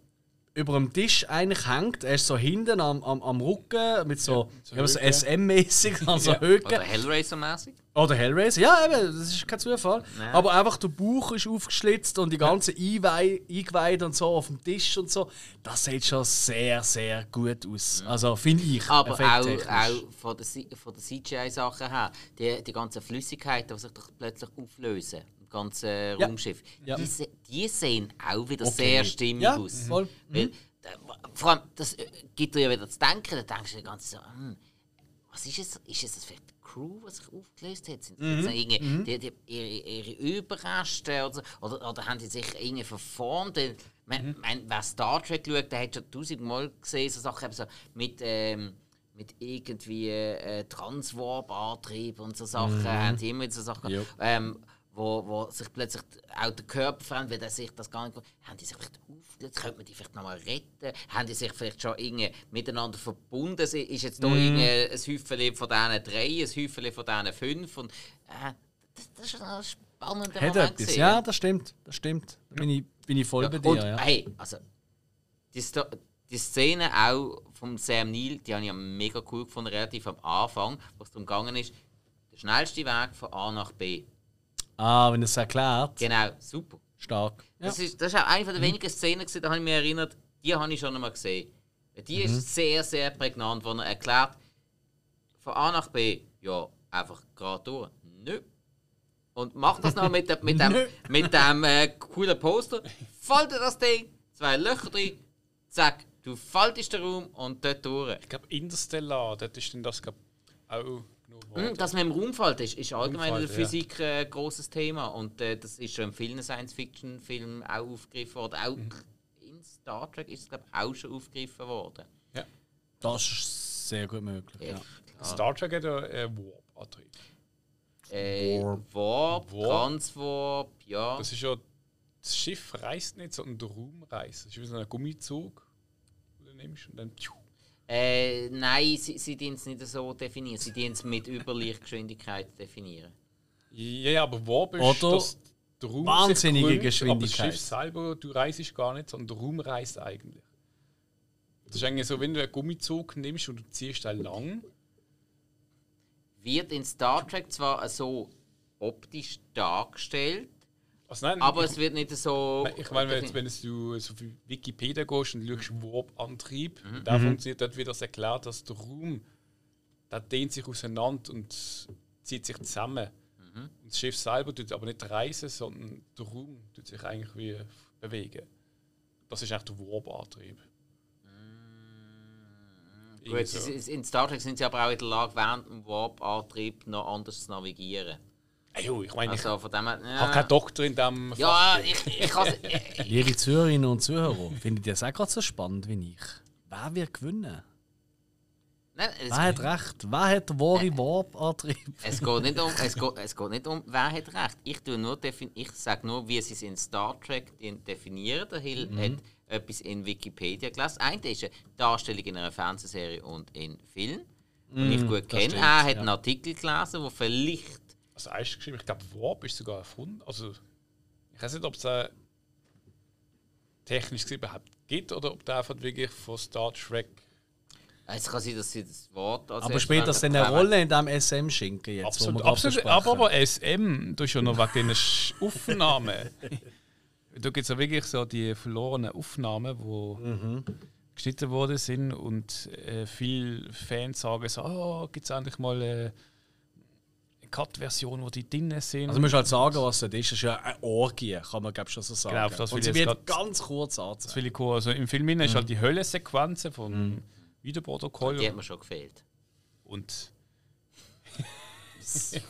über dem Tisch eigentlich hängt. Er ist so hinten am, am, am Rücken mit so, so ja, so. SM-mäßig, also Höcke. Oder Hellraiser-mäßig. Oder Hellraiser, ja, eben, das ist kein Zufall. Nein. Aber einfach der Bauch ist aufgeschlitzt und die ganzen Eingeweide und so auf dem Tisch und so. Das sieht schon sehr, sehr gut aus. Also finde ich. Aber auch, auch von der, C- von der CGI-Sache her, die, die ganzen Flüssigkeiten, die sich doch plötzlich auflösen, im ganzen Raumschiff, Ja. Die, die sehen auch wieder Okay. sehr stimmig Ja, aus. voll. Weil, da- vor allem, das äh, gibt dir ja wieder zu denken, da denkst du die ganze Zeit so, hm, was ist es? Ist es vielleicht die Crew, die sich aufgelöst hat? Sind mhm. irgendwie mhm. die, die, ihre, ihre Überreste oder, oder, oder haben die sich irgendwie verformt? Man, mhm. man, wer Star Trek schaut, der hat schon tausendmal gesehen, so Sachen so mit, ähm, mit irgendwie äh, Transwarp-Antrieb und so Sachen. Mhm. Haben die immer so Sachen. Ähm, wo, wo sich plötzlich auch der Körper verändert, weil der sich das gar nicht. Haben die sich vielleicht aufgelöst? Könnte man die vielleicht noch mal retten? Haben die sich vielleicht schon irgendwie miteinander verbunden? Ist jetzt da mm. ein Häufchen von diesen drei, ein Häufchen von diesen fünf? Und, äh, das, das ist ein spannender Hat Moment. Etwas. Ja, das stimmt. Das stimmt. Da bin ich, bin ich voll ja, bei dir. Und, ja. hey, also, die, die Szene auch von Sam Neill, die habe ich mega cool gefunden, relativ am Anfang, wo es darum gegangen ist, der schnellste Weg von A nach B. Ah, wenn es erklärt. Genau, super. Stark. Das, ist, das ist auch eine der mhm. wenigen Szenen, da habe ich mich erinnert, die habe ich schon einmal gesehen. Die mhm. ist sehr, sehr prägnant, wo er erklärt, von A nach B, ja, einfach gerade durch. Nö. Und macht das noch mit, dem, mit dem, mit dem äh, coolen Poster. Falte das Ding, zwei Löcher drin, zack, du faltest den Raum und dort durch. Ich glaube, Interstellar, dort ist denn das glaub, auch Mhm, dass man im Raum fällt, ist, ist allgemein in der Physik ein äh, großes Thema. Und äh, das ist schon in vielen Science-Fiction-Filmen auch aufgegriffen worden. Auch mhm. in Star Trek ist es, glaube ich, auch schon aufgegriffen worden. Ja. Das ist sehr gut möglich. Ja, ja. Star Trek hat ja äh, Warp-Antrieb. Äh, Warp, Warp, Warp, Transwarp, ja. Das ist ja. Das Schiff reist nicht, sondern der Raum reist. Das ist wie so ein Gummizug, den du nimmst und dann. Tschuh, äh, nein, sie, sie es nicht so definieren. Sie dienen es mit Überlichtgeschwindigkeit definieren. Ja, aber wo bist du? Der Raum wahnsinnige krümmt, Geschwindigkeit. Aber das Schiff selber, du reist gar nicht, sondern der Raum reist eigentlich. Das ist eigentlich so, wenn du einen Gummizug nimmst und du ziehst den lang. Wird in Star Trek zwar so optisch dargestellt, also nein, aber ich, es wird nicht so. Ich meine, wenn, wenn du so auf Wikipedia gehst und schaust Warp-Antrieb, mhm. da mhm. funktioniert dort wieder das erklärt, dass der Raum der dehnt sich auseinander und zieht sich zusammen. Mhm. Und das Schiff selber tut aber nicht reisen, sondern der Raum tut sich eigentlich wie bewegen. Das ist echt der Warp-Antrieb. Mhm. Gut, so. in Star Trek sind sie aber auch in der Lage, während dem Warp-Antrieb noch anders zu navigieren. Ey, ich meine, also, ich ja. habe keinen Doktor in diesem Ja, ich, ich kann Liebe Zuhörerinnen und Zuhörer, findet ihr das auch gerade so spannend wie ich? Wer wird gewinnen? Nein, wer hat recht? Wer hat den wahren Warp-Antrieb? Es geht, nicht um, es, geht, es geht nicht um, wer hat recht. Ich, ich sage nur, wie sie es in Star Trek definieren. Der Hill mhm. hat etwas in Wikipedia gelesen. Eine ist eine Darstellung in einer Fernsehserie und in Film. Und mm, ich gut kenne. Er hat ja. einen Artikel gelesen, wo vielleicht also Eis geschrieben. Ich glaube, Warp ist sogar erfunden. Also, ich weiß nicht, ob es äh, technisch überhaupt gibt oder ob der einfach wirklich von Star Trek. Es kann sein, dass sie das Wort. Also aber spielt das denn eine Rolle in diesem SM-Schinken jetzt? Absolut, absolut aber, aber SM, du hast ja noch wegen den Aufnahmen. da gibt es ja wirklich so die verlorenen Aufnahmen, die mhm. geschnitten worden sind und äh, viele Fans sagen so: Oh, gibt es endlich mal. Äh, Cut-Version, wo die drinnen sind. Also, du musst halt sagen, was das ist. Das ist ja eine Orgie, kann man glaube schon so sagen. Genau, das Und sie wird ganz kurz anzeigen. Das will ich cool. Also, Im Film mhm. ist halt die Höllensequenz vom mhm. Videoprotokoll. Die hat mir schon gefehlt. Und.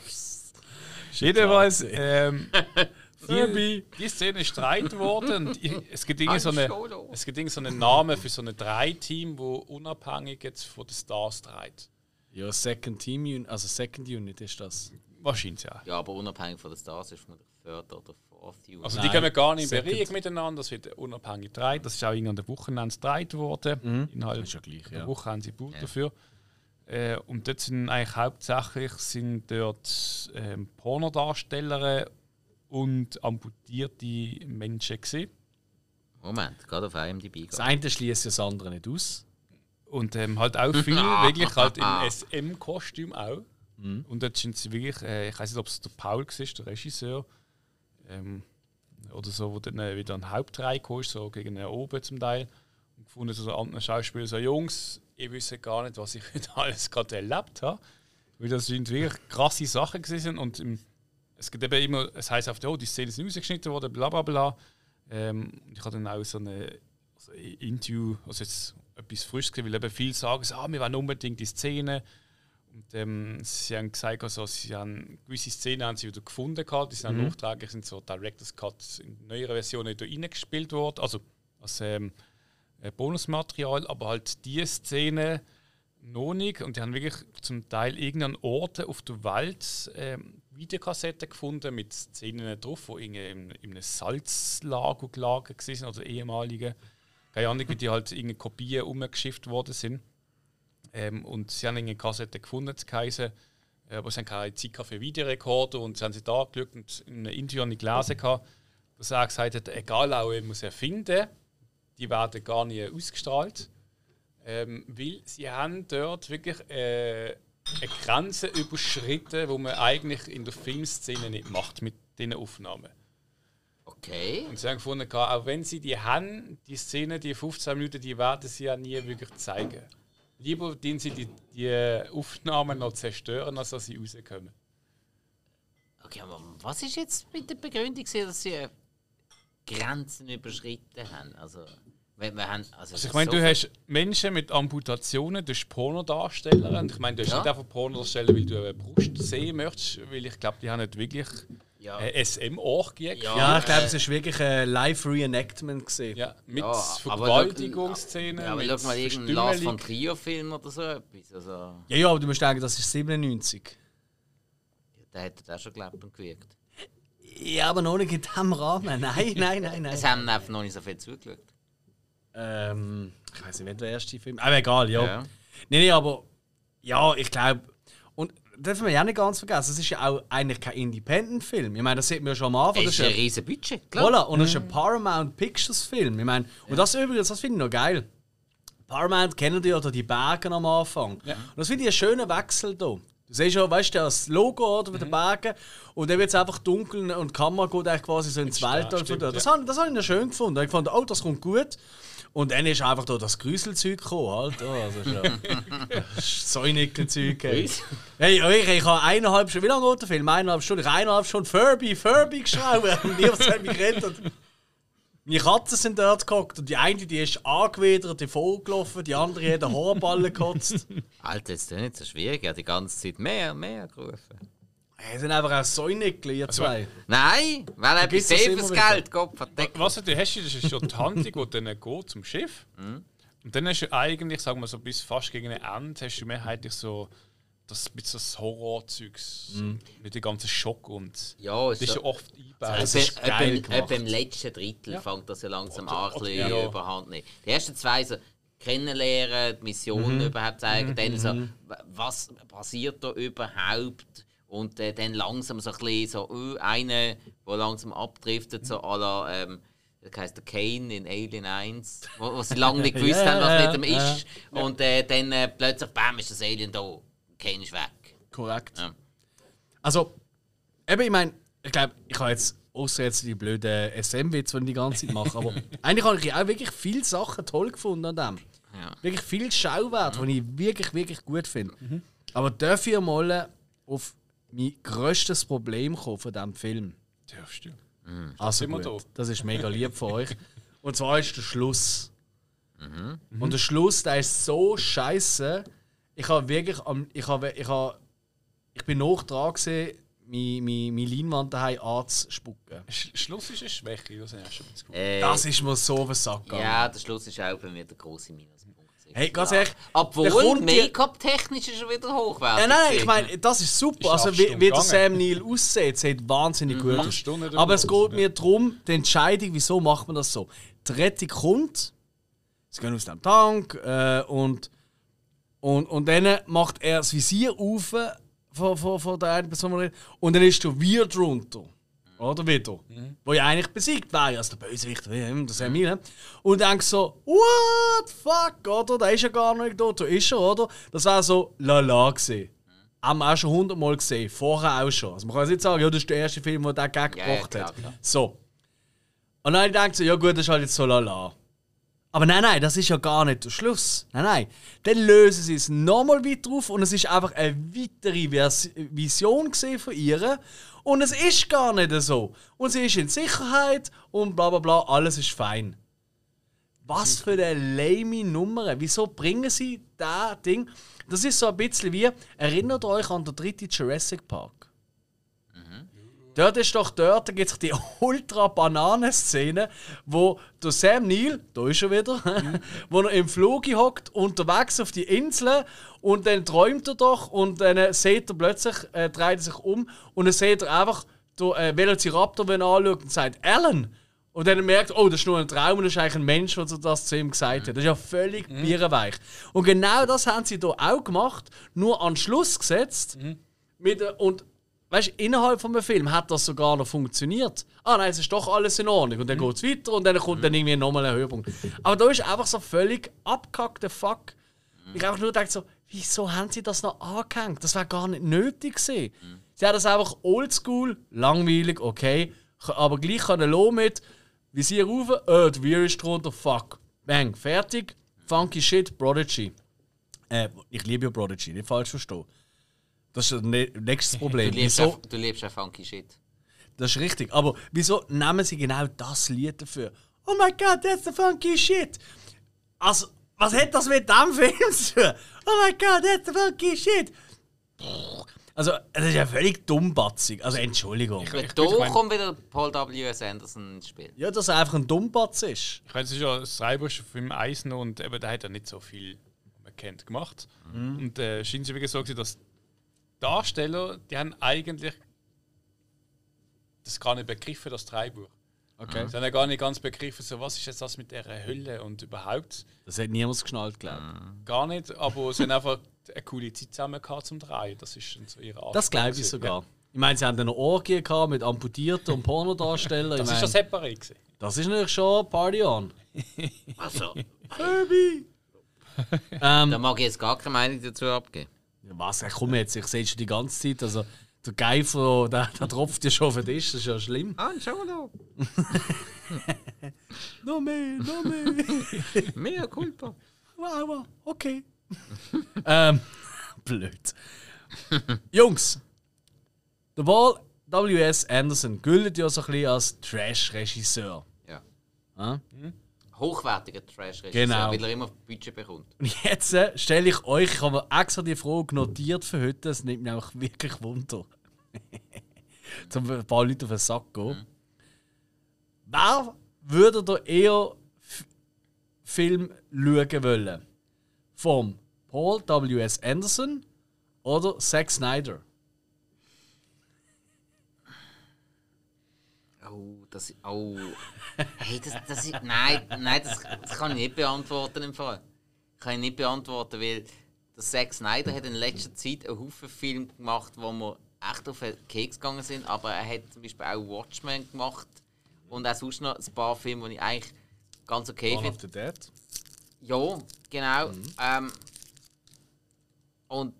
Jedenfalls, ähm, die, die Szene ist streit worden. Und es gibt irgendwie so eine, es gibt so einen Namen für so ein Drei-Team, wo unabhängig jetzt von den Stars streit. Ja, Second Team Unit, also Second Unit ist das. Wahrscheinlich, ja. Ja, aber unabhängig von den Stars ist man Third oder Fourth Unit. Also die Nein, gehen gar nicht in Bereich miteinander, das wird unabhängig gedreht. Das ist auch in der Wochenende gedreht worden. Mhm. Innerhalb das ist ja gleich, der ja. Woche haben sie Buch ja. dafür. Äh, und dort sind eigentlich hauptsächlich sind dort ähm, Pornodarsteller und amputierte Menschen gesehen. Moment, gerade auf IMDb. Das eine schließt das andere nicht aus. Und ähm, halt auch viel, wirklich halt im SM-Kostüm auch. Mhm. Und dort sind sie wirklich, äh, ich weiß nicht, ob es der Paul war, der Regisseur, ähm, oder so, wo dann äh, wieder ein Hauptreihe kam, so gegen oben zum Teil. Und gefunden, so andere Schauspieler, so Jungs, ich wüsste gar nicht, was ich heute alles gerade erlebt habe. Weil das sind wirklich krasse Sachen gewesen. Und im, es gibt eben immer, es heisst oft, oh, die Szene ist rausgeschnitten worden, bla bla bla. Ähm, ich habe dann auch so eine also Interview, also jetzt etwas Frisches, weil eben viele sagen, ah, wir wollen unbedingt die Szene. Und ähm, sie haben gesagt, also, sie haben gewisse Szenen haben sie wieder gefunden gehabt, die sind mhm. nachträglich sind so Director's Cuts in neueren Versionen wieder reingespielt worden, also als ähm, äh, Bonusmaterial, aber halt diese Szene noch nicht. Und die haben wirklich zum Teil irgendeinen Ort auf der Welt ähm, Videokassetten gefunden mit Szenen drauf, die in, in, in einem Salzlager gelagert waren oder ehemalige. Keine Ahnung, wie die halt in Kopien umgeschifft worden sind. Ähm, und sie haben eine Kassette gefunden, zu heißen, äh, aber sie haben keine Zeit für Videorekorder und sie haben sie da angeschaut und in einem Interview nicht gelesen, dass er gesagt hat, egal auch, ich muss erfinden, die werden gar nicht ausgestrahlt. Ähm, weil sie haben dort wirklich äh, eine Grenze überschritten, wo man eigentlich in der Filmszene nicht macht mit diesen Aufnahmen. Okay. Und sie haben gefunden, auch wenn sie die haben, die Szene, die 15 Minuten, die werden sie ja nie wirklich zeigen. Lieber dienen sie die, die Aufnahmen noch zerstören, als dass sie rauskommen. Okay, aber was ist jetzt mit der Begründung, dass sie Grenzen überschritten haben? Also wir, wir haben, also, also ich meine, so du hast Menschen mit Amputationen, du hast Pornodarsteller. Und ich meine, du hast ja. nicht einfach Pornodarsteller, weil du eine Brust sehen möchtest, weil ich glaube, die haben nicht wirklich ja. äh, SM-Orgie ja, ja, ich glaube, es ist wirklich ein Live-Reenactment gesehen. Ja, mit ja, Vergewaltigungsszenen. Ja, aber schau mal irgendeinen Lars von Trier-Film oder so etwas. Also. Ja, ja, aber du musst denken, das ist 97. Ja, der hätte das schon gelebt und gewirkt. Ja, aber noch nicht in diesem Rahmen. Nein, nein, nein, nein. Es haben einfach noch nicht so viel zugeschaut. Ähm, ich weiß nicht, wer der erste Film Aber egal, ja. ja. Nein, nee, aber ja, ich glaube. Das dürfen wir ja nicht ganz vergessen, es ist ja auch eigentlich kein Independent-Film. Ich meine, das sieht man ja schon am Anfang. Das ist ein riesen Budget, klar. Voilà, und das ist ein mhm. Paramount Pictures-Film. Ich meine, und das übrigens, das finde ich noch geil. Paramount kennen die ja die Berge am Anfang. Ja. Und das finde ich einen schönen Wechsel hier. Du siehst ja, weißt du, das Logo oder, mit mhm. den Bergen und dann wird es einfach dunkel und die Kamera geht eigentlich quasi so ins Weltall. Das, ja. habe, das habe ich schön gefunden. Ich fand, oh, das kommt gut. Und dann ist einfach da das Grüselzeug gekommen, halt. Also schon. Säunickelzeug. Hey, ich, ich habe eineinhalb Stunden, wie lange geht der Film? Eineinhalb Stunden. Ich habe eineinhalb Stunden Furby, Furby geschraubt und niemand hat mich gerettet. Meine Katzen sind dort gehockt und die eine die ist angewidert, die vollgelaufen, die andere hat einen Haarballen gekotzt. Alter, das ist nicht so schwierig. Ich habe die ganze Zeit mehr, mehr gerufen. Die sind einfach auch Säunickel, ihr also, zwei. Nein, weil er etwas fürs Geld, Gott verdeckt. Was du hast, das ist schon die Handlung, die dann geht zum Schiff. Mhm. Und dann hast du eigentlich, sagen wir so, bis fast gegen ein Ende, hast du mehrheitlich so das mit so das Horrorzeugs, mm. mit dem ganzen Schock und ja, das ist ja oft eingebaut. Etwa im letzten Drittel ja. fängt das ja langsam an, ein bisschen ja. überhand nehmen. Die ersten zwei so kennenlernen, die Mission mhm. überhaupt zeigen, mhm. dann so, mhm. was passiert da überhaupt? Und äh, dann langsam so ein bisschen so, uh, einer, der langsam abdriftet, so à la, ähm, das heisst der Kane in Alien 1, wo, wo sie lange nicht gewusst haben, was mit ihm ist. Und äh, dann äh, plötzlich, bam, ist das Alien da. Kane ist weg. Korrekt. Ja. Also, eben, ich meine, ich glaube, ich habe jetzt außer jetzt die blöden SM-Witze, die ich die ganze Zeit mache, aber eigentlich habe ich auch wirklich viele Sachen toll gefunden an dem. Ja. Wirklich viel Schauwert, mhm. die ich wirklich, wirklich gut finde. Mhm. Aber dafür mal auf mein grösstes Problem von diesem Film. Darfst du? Mhm. Also gut, da. das ist mega lieb von euch. Und zwar ist der Schluss. Mhm. Und der Schluss, der ist so scheiße. Ich habe wirklich, ich habe, ich habe, ich bin noch dran gesehen, meine, meine, meine Leinwand daheim anzuspucken. Schluss ist eine Schwäche, das hast du schon äh, Das ist mir so versagt. Ja, der Schluss ist auch bei mir der große Minus. Hey, ganz ehrlich. Obwohl, Make-up-technisch ist er wieder hochwertig. Ja, nein, nein, ich meine, das ist super. Ist also, wie, wie der Sam Neill aussieht, sieht wahnsinnig mhm. gut aus. Aber es geht mir darum, die Entscheidung, wieso macht man das so? Die Rettung kommt, sie gehen aus dem Tank äh, und, und, und dann macht er das Visier auf von, von, von der einen Person und dann ist der Wir drunter. Oder wieder. Mhm. Wo ja eigentlich besiegt wäre, also der Bösewicht, das ist ja Und dann so, what fuck, oder? Der ist ja gar nicht da, da ist er, oder? Das wäre so lala gesehen. Mhm. Haben wir auch schon hundertmal gesehen, vorher auch schon. Also man kann jetzt nicht sagen, ja, das ist der erste Film, der den Gag ja, gebracht ja, hat. Klar. So. Und dann denke ich so, ja gut, das ist halt jetzt so lala. Aber nein, nein, das ist ja gar nicht der Schluss. Nein, nein. Dann lösen sie es nochmal weiter auf und es ist einfach eine weitere Vers Vision von ihr. Und es ist gar nicht so. Und sie ist in Sicherheit und bla bla bla, alles ist fein. Was für eine lame Nummer. Wieso bringen sie da Ding? Das ist so ein bisschen wie, erinnert euch an den dritten Jurassic Park. Dort ist doch dort, da gibt es die Ultra-Bananen-Szene, wo der Sam Neill, da ist er wieder, wo er im Flug hockt, unterwegs auf die Insel und dann träumt er doch und dann äh, sieht er plötzlich, äh, dreht er sich um und dann sieht er einfach den äh, Velociraptor, wenn er anschaut und sagt, Alan! Und dann merkt, oh, das ist nur ein Traum und das ist eigentlich ein Mensch, der das zu ihm gesagt hat. Das ist ja völlig mhm. bierenweich. Und genau das haben sie hier auch gemacht, nur an Schluss gesetzt. Mit, und weißt du, innerhalb von einem Film hat das sogar noch funktioniert. Ah nein, es ist doch alles in Ordnung. Und dann geht es weiter und dann kommt dann irgendwie nochmal ein Höhepunkt. Aber da ist einfach so völlig abgehackter Fuck. Ich einfach nur gedacht so, wieso haben sie das noch angehängt? Das wäre gar nicht nötig gewesen. Sie haben das einfach oldschool, langweilig, okay, aber gleich können lassen mit Visier rauf, äh, die Weir ist drunter, fuck. Bang, fertig. Funky Shit, Prodigy. Äh, ich liebe ja Prodigy, nicht falsch verstehen. Das ist das ne- nächste Problem. Du liebst, Wieso? ja, du liebst ja funky Shit. Das ist richtig. Aber wieso nehmen sie genau das Lied dafür? Oh my god, that's the funky shit! Also, was hat das mit dem Film zu tun? Oh my god, that's the funky shit! Also, das ist ja völlig dummbatzig. Also, Entschuldigung. Da ich mein- kommt wieder Paul W.S. Anderson ins Spiel. Ja, dass er einfach ein Dummbatz ist. Ich meine, es ist ja das Schreiberste vom Eisner und eben, der hat ja nicht so viel, man kennt, gemacht. Und äh, scheint es wirklich so gewesen, dass Darsteller, die haben eigentlich das gar nicht begriffen, das Dreibuch. Okay. Sie haben ja gar nicht ganz begriffen, so, was ist jetzt das mit der Hölle und überhaupt Das hat niemand geschnallt, glaube ich. gar nicht. Aber sie haben einfach eine coole Zeit zusammen gehabt zum Drehen. Das ist so ihre Art. Das glaube ich sogar. Ich meine, sie haben dann eine Orgie gehabt mit amputierten und Pornodarstellern. Das ich ist meine, ja separat gewesen. das ist natürlich schon Party on. Also, Kirby! ähm, da mag ich jetzt gar keine Meinung dazu abgeben. Ja, was? Ey, komm jetzt, ich sehe schon die ganze Zeit. Also, der Geifer, der, der tropft ja schon auf den Tisch, das ist ja schlimm. Ah, schau mal No mehr, no mehr. Mehr Culpa. Wow, wow, okay. ähm, blöd. Jungs, der Paul W.S. Anderson gilt ja so ein bisschen als Trash-Regisseur. Ja. Ah? Hochwertiger trash Genau. weil er immer Budget bekommt. Und jetzt äh, stelle ich euch, ich habe extra die Frage notiert für heute, es nimmt mich auch wirklich Wunder. Zum ein paar Leute auf den Sack gehen. Wer würde da eher F Film schauen wollen? Vom Paul W.S. Anderson oder Zack Snyder? Oh, das Oh. Hey, das, das ist. Nein, nein, das, das kann ich nicht beantworten im Fall. Kann ich nicht beantworten, weil der Zack Snyder hat in letzter Zeit einen Haufen Filme gemacht, wo wir echt auf den Keks gegangen sind, aber er hat zum Beispiel auch Watchmen gemacht und auch sonst noch ein paar Filme, die ich eigentlich ganz okay Dawn finde. of the Dead. Ja, genau. Ähm, und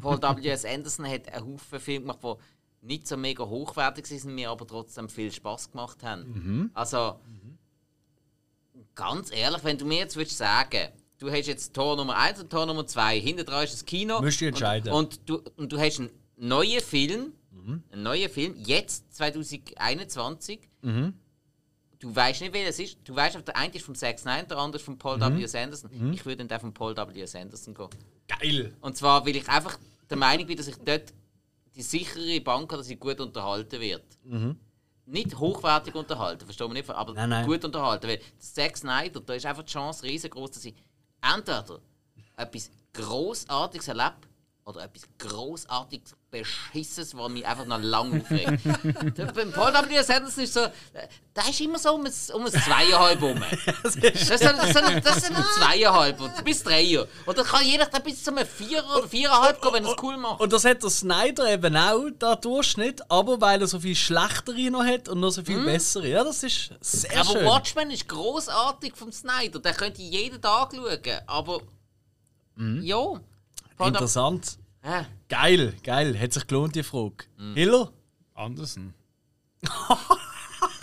Paul W.S. Anderson hat einen Haufen Filme gemacht, die nicht so mega hochwertig sind, mir aber trotzdem viel Spaß gemacht haben. Also, ganz ehrlich, wenn du mir jetzt würdest sagen, du hast jetzt Tor Nummer 1 und Tor Nummer 2, hinter dran ist das Kino. Müsst ihr entscheiden. Und, und, du, und du hast einen neuen Film, einen neuen Film, jetzt 2021. Du weißt nicht, wer es ist. Du weißt, der eine ist von Zack Snyder, der andere ist von Paul W. Anderson. Ich würde dann von Paul W. Anderson gehen. Geil! Und zwar, weil ich einfach der Meinung bin, dass ich dort die sichere Bank dass ich gut unterhalten wird. Nicht hochwertig unterhalten, verstehe mich nicht, aber Nein, nein. gut unterhalten. Weil Zack Snyder, da ist einfach die Chance riesengroß, dass ich entweder etwas Großartiges erlebe oder etwas Großartiges Beschisses, was mich einfach noch lange aufregt. Der- Beim Paul W. Anderson ist so, da ist immer so um ein, um ein Zweieinhalb rum. Das ist, das ist, das ist ein Zweieinhalb bis Dreier. Und dann kann jeder dann bis zu einem Vierer oder Viereinhalb gehen, wenn er es cool macht. Und das hat der Snyder eben auch, der Durchschnitt, aber weil er so viel schlechtere noch hat und noch so viel bessere. Ja, das ist sehr aber schön. Watchmen ist großartig vom Snyder. Den könnt ihr jeden Tag schauen. Aber. Ja. Paul W- Interessant. Hä? Geil, geil. Hat sich gelohnt, die Frage. Hiller? Anderson.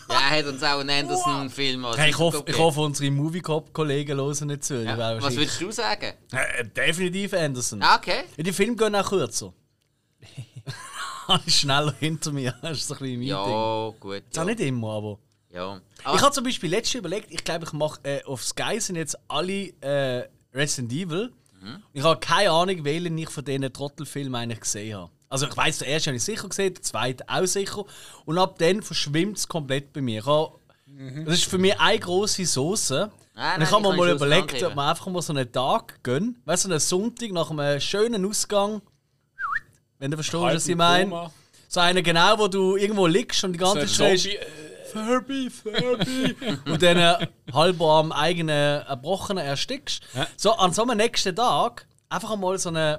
Ja, er hat uns auch einen Anderson-Film als Hey, ich, hoffe, ich hoffe, unsere Movie-Kollegen hören nicht zu. Ja, was würdest du sagen? Äh, definitiv Anderson. Ah, okay. Ja, die Filme gehen auch kürzer. Ich schneller hinter mir. Das ist so ein bisschen mein Ding. Ja, gut. Ist auch Ja. nicht immer, aber. Ja. Ich habe zum Beispiel letztes überlegt, ich glaube, ich mache äh, auf Sky sind jetzt alle äh, Resident Evil. Ich habe keine Ahnung, welchen ich von diesen Trottelfilmen eigentlich gesehen habe. Also ich weiß, der erste habe ich sicher gesehen, der zweite auch sicher. Und ab dann verschwimmt es komplett bei mir. Ich habe, Das ist für mich eine große Soße. Nein, und ich nein, habe mir mal überlegt, ob wir einfach mal so einen Tag gehen. Weißt du, so einen Sonntag nach einem schönen Ausgang. Wenn du verstehst, was ich meine. So einen genau, wo du irgendwo liegst und die ganze So Zeit äh, Furby, Furby. und dann äh, halb am eigenen Erbrochenen erstickst. So, an so einem nächsten Tag einfach einmal so einen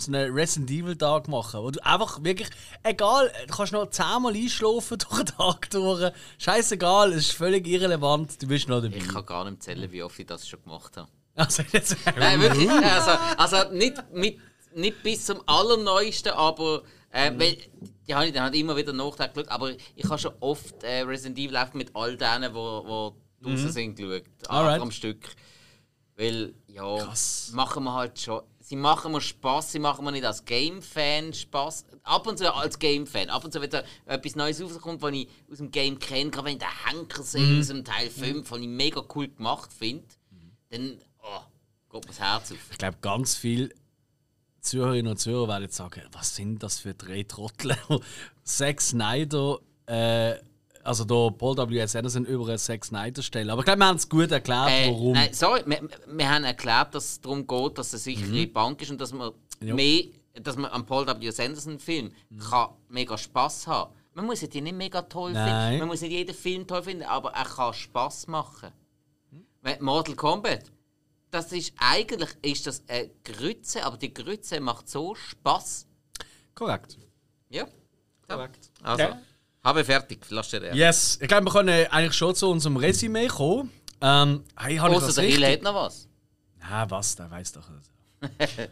so einen Resident Evil Tag machen, wo du einfach wirklich, egal, du kannst noch zehnmal einschlafen durch den Tag durch, scheißegal, es ist völlig irrelevant, du bist noch dabei. Ich kann gar nicht zählen, wie oft ich das schon gemacht habe. Also, jetzt, Nein, wirklich. Also, also nicht, mit, nicht bis zum Allerneuesten, aber. Äh, weil, die habe ich dann halt immer wieder nachgeschaut, aber ich habe schon oft äh, Resident Evil einfach mit all denen, die wo, wo draußen sind, geschaut. Alright. Am Stück. Weil, ja, Krass. machen wir halt schon. Sie machen mir Spaß, sie machen mir nicht als Game-Fan Spaß. Ab und zu als Game-Fan. Ab und zu, wenn da etwas Neues rauskommt, was ich aus dem Game kenne, gerade wenn ich den Henker sehe aus dem Teil 5, den ich mega cool gemacht finde, dann oh, geht mir das Herz auf. ich glaube, ganz viele Zuhörerinnen und Zuhörer werden jetzt sagen, was sind das für drei Trottel? Zack Snyder, äh, also da Paul W.S. Anderson über einen Zack Snyder stellen. Aber ich glaube, wir haben es gut erklärt, Äh, warum. Nein, sorry, wir, wir haben erklärt, dass es darum geht, dass es eine sichere Bank ist und dass man Ja. mehr, dass man am Paul W. Sanderson Film kann mega Spaß haben. Man muss ihn nicht mega toll Nein. finden, man muss nicht jeden Film toll finden, aber er kann Spaß machen. Weil Mortal Kombat, das ist eigentlich ist das eine Grütze, aber die Grütze macht so Spaß. Korrekt. Ja. Korrekt. Also, Ja. habe fertig, lass dir der. Yes, ich glaube, wir können eigentlich schon zu unserem Resümee kommen. Ähm, hey, habe ich Außer was der Hill richtig? hat noch was. Na, was, der weiß doch nicht.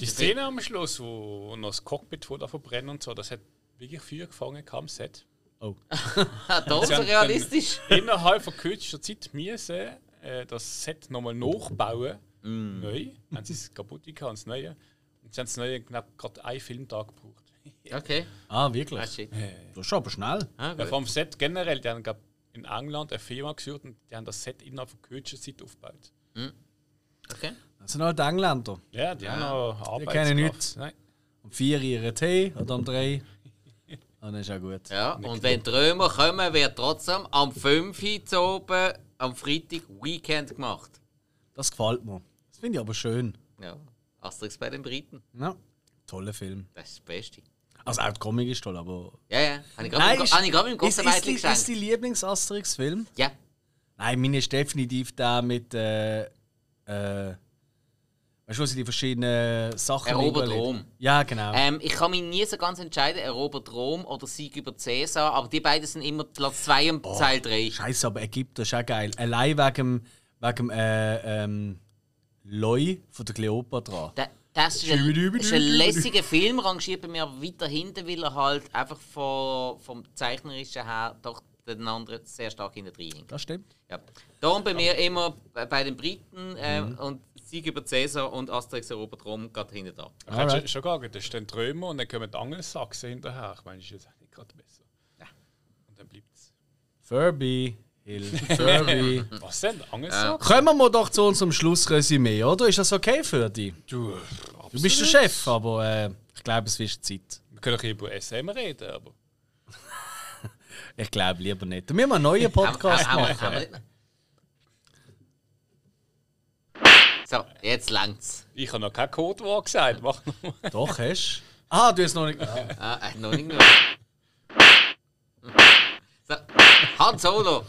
Die Szene am Schluss, wo noch das Cockpit vor da verbrennen und so, das hat wirklich Feuer gefangen am Set. Oh. Ah, da Sie so haben realistisch. Innerhalb von kürzester Zeit müssen äh, das Set nochmal nachbauen. Neu. Haben sie es kaputt gehabt, das Neue. Und sie haben das Neue knapp gerade einen Filmtag gebraucht. Okay. Ah, wirklich? Ah, shit. Das ist aber schnell. Ah, Ja, vom Set generell, die haben glaub, in England eine Firma gesucht und die haben das Set innerhalb von kürzester Zeit aufgebaut. okay. Das sind halt Engländer. Ja, die haben noch Die Arbeitskraft. kennen nichts. Nein. Um vier ihren Tee oder um drei. Und dann ist auch gut. Ja, und wenn die Römer kommen, wird trotzdem am 5 Uhr zu oben, am Freitag Weekend gemacht. Das gefällt mir. Das finde ich aber schön. Ja, Asterix bei den Briten. Ja. Toller Film. Das ist das Beste. Also auch die Comic ist toll, aber. Ja, ja. Habe ich gerade hab ich gerade mit dem ist, die Lieblings-Asterix-Film? Ja. Nein, meine ist definitiv der mit. Äh, äh, weißt du, sie die verschiedenen Sachen. Erobert? Rom. Ja, genau. Ähm, ich kann mich nie so ganz entscheiden, Erobert Rom oder Sieg über Cäsar, aber die beiden sind immer Platz 2 und Teil 3. Scheiße, aber Ägypter ist auch geil. Allein wegen, wegen äh, ähm, Loi von der Kleopatra. Da- Das ist ein, ist ein lässiger Film, rangiert bei mir weiter hinten, weil er halt einfach von, vom Zeichnerischen her doch den anderen sehr stark hinter drin. Das stimmt. Ja. Darum bei mir immer bei bei den Briten äh, Mhm. und Sieg über Cäsar und Asterix erobert Rom gerade hinten da. Ich kann Alright. schon, schon sagen, das ist dann Trömer und dann kommen die Angelsachsen hinterher. Ich meine, das ist jetzt auch nicht gerade besser. Und dann bleibt es. Furby, Hill, Furby. Was denn? Angelsachsen? Kommen wir doch zu unserem Schlussresümee, oder? Ist das okay für dich? Du, Du bist der Chef, aber äh, ich glaube, es ist Zeit. Wir können doch über SM reden, aber. Ich glaube lieber nicht. Da müssen wir einen neuen Podcast machen. haben wir nicht- So, jetzt langt's. Ich habe noch kein Codewort gesagt. Mach noch mal. Doch, hast du? Ah, du hast noch nicht. Ah. Ah, äh, noch nicht genug. So, Han Solo.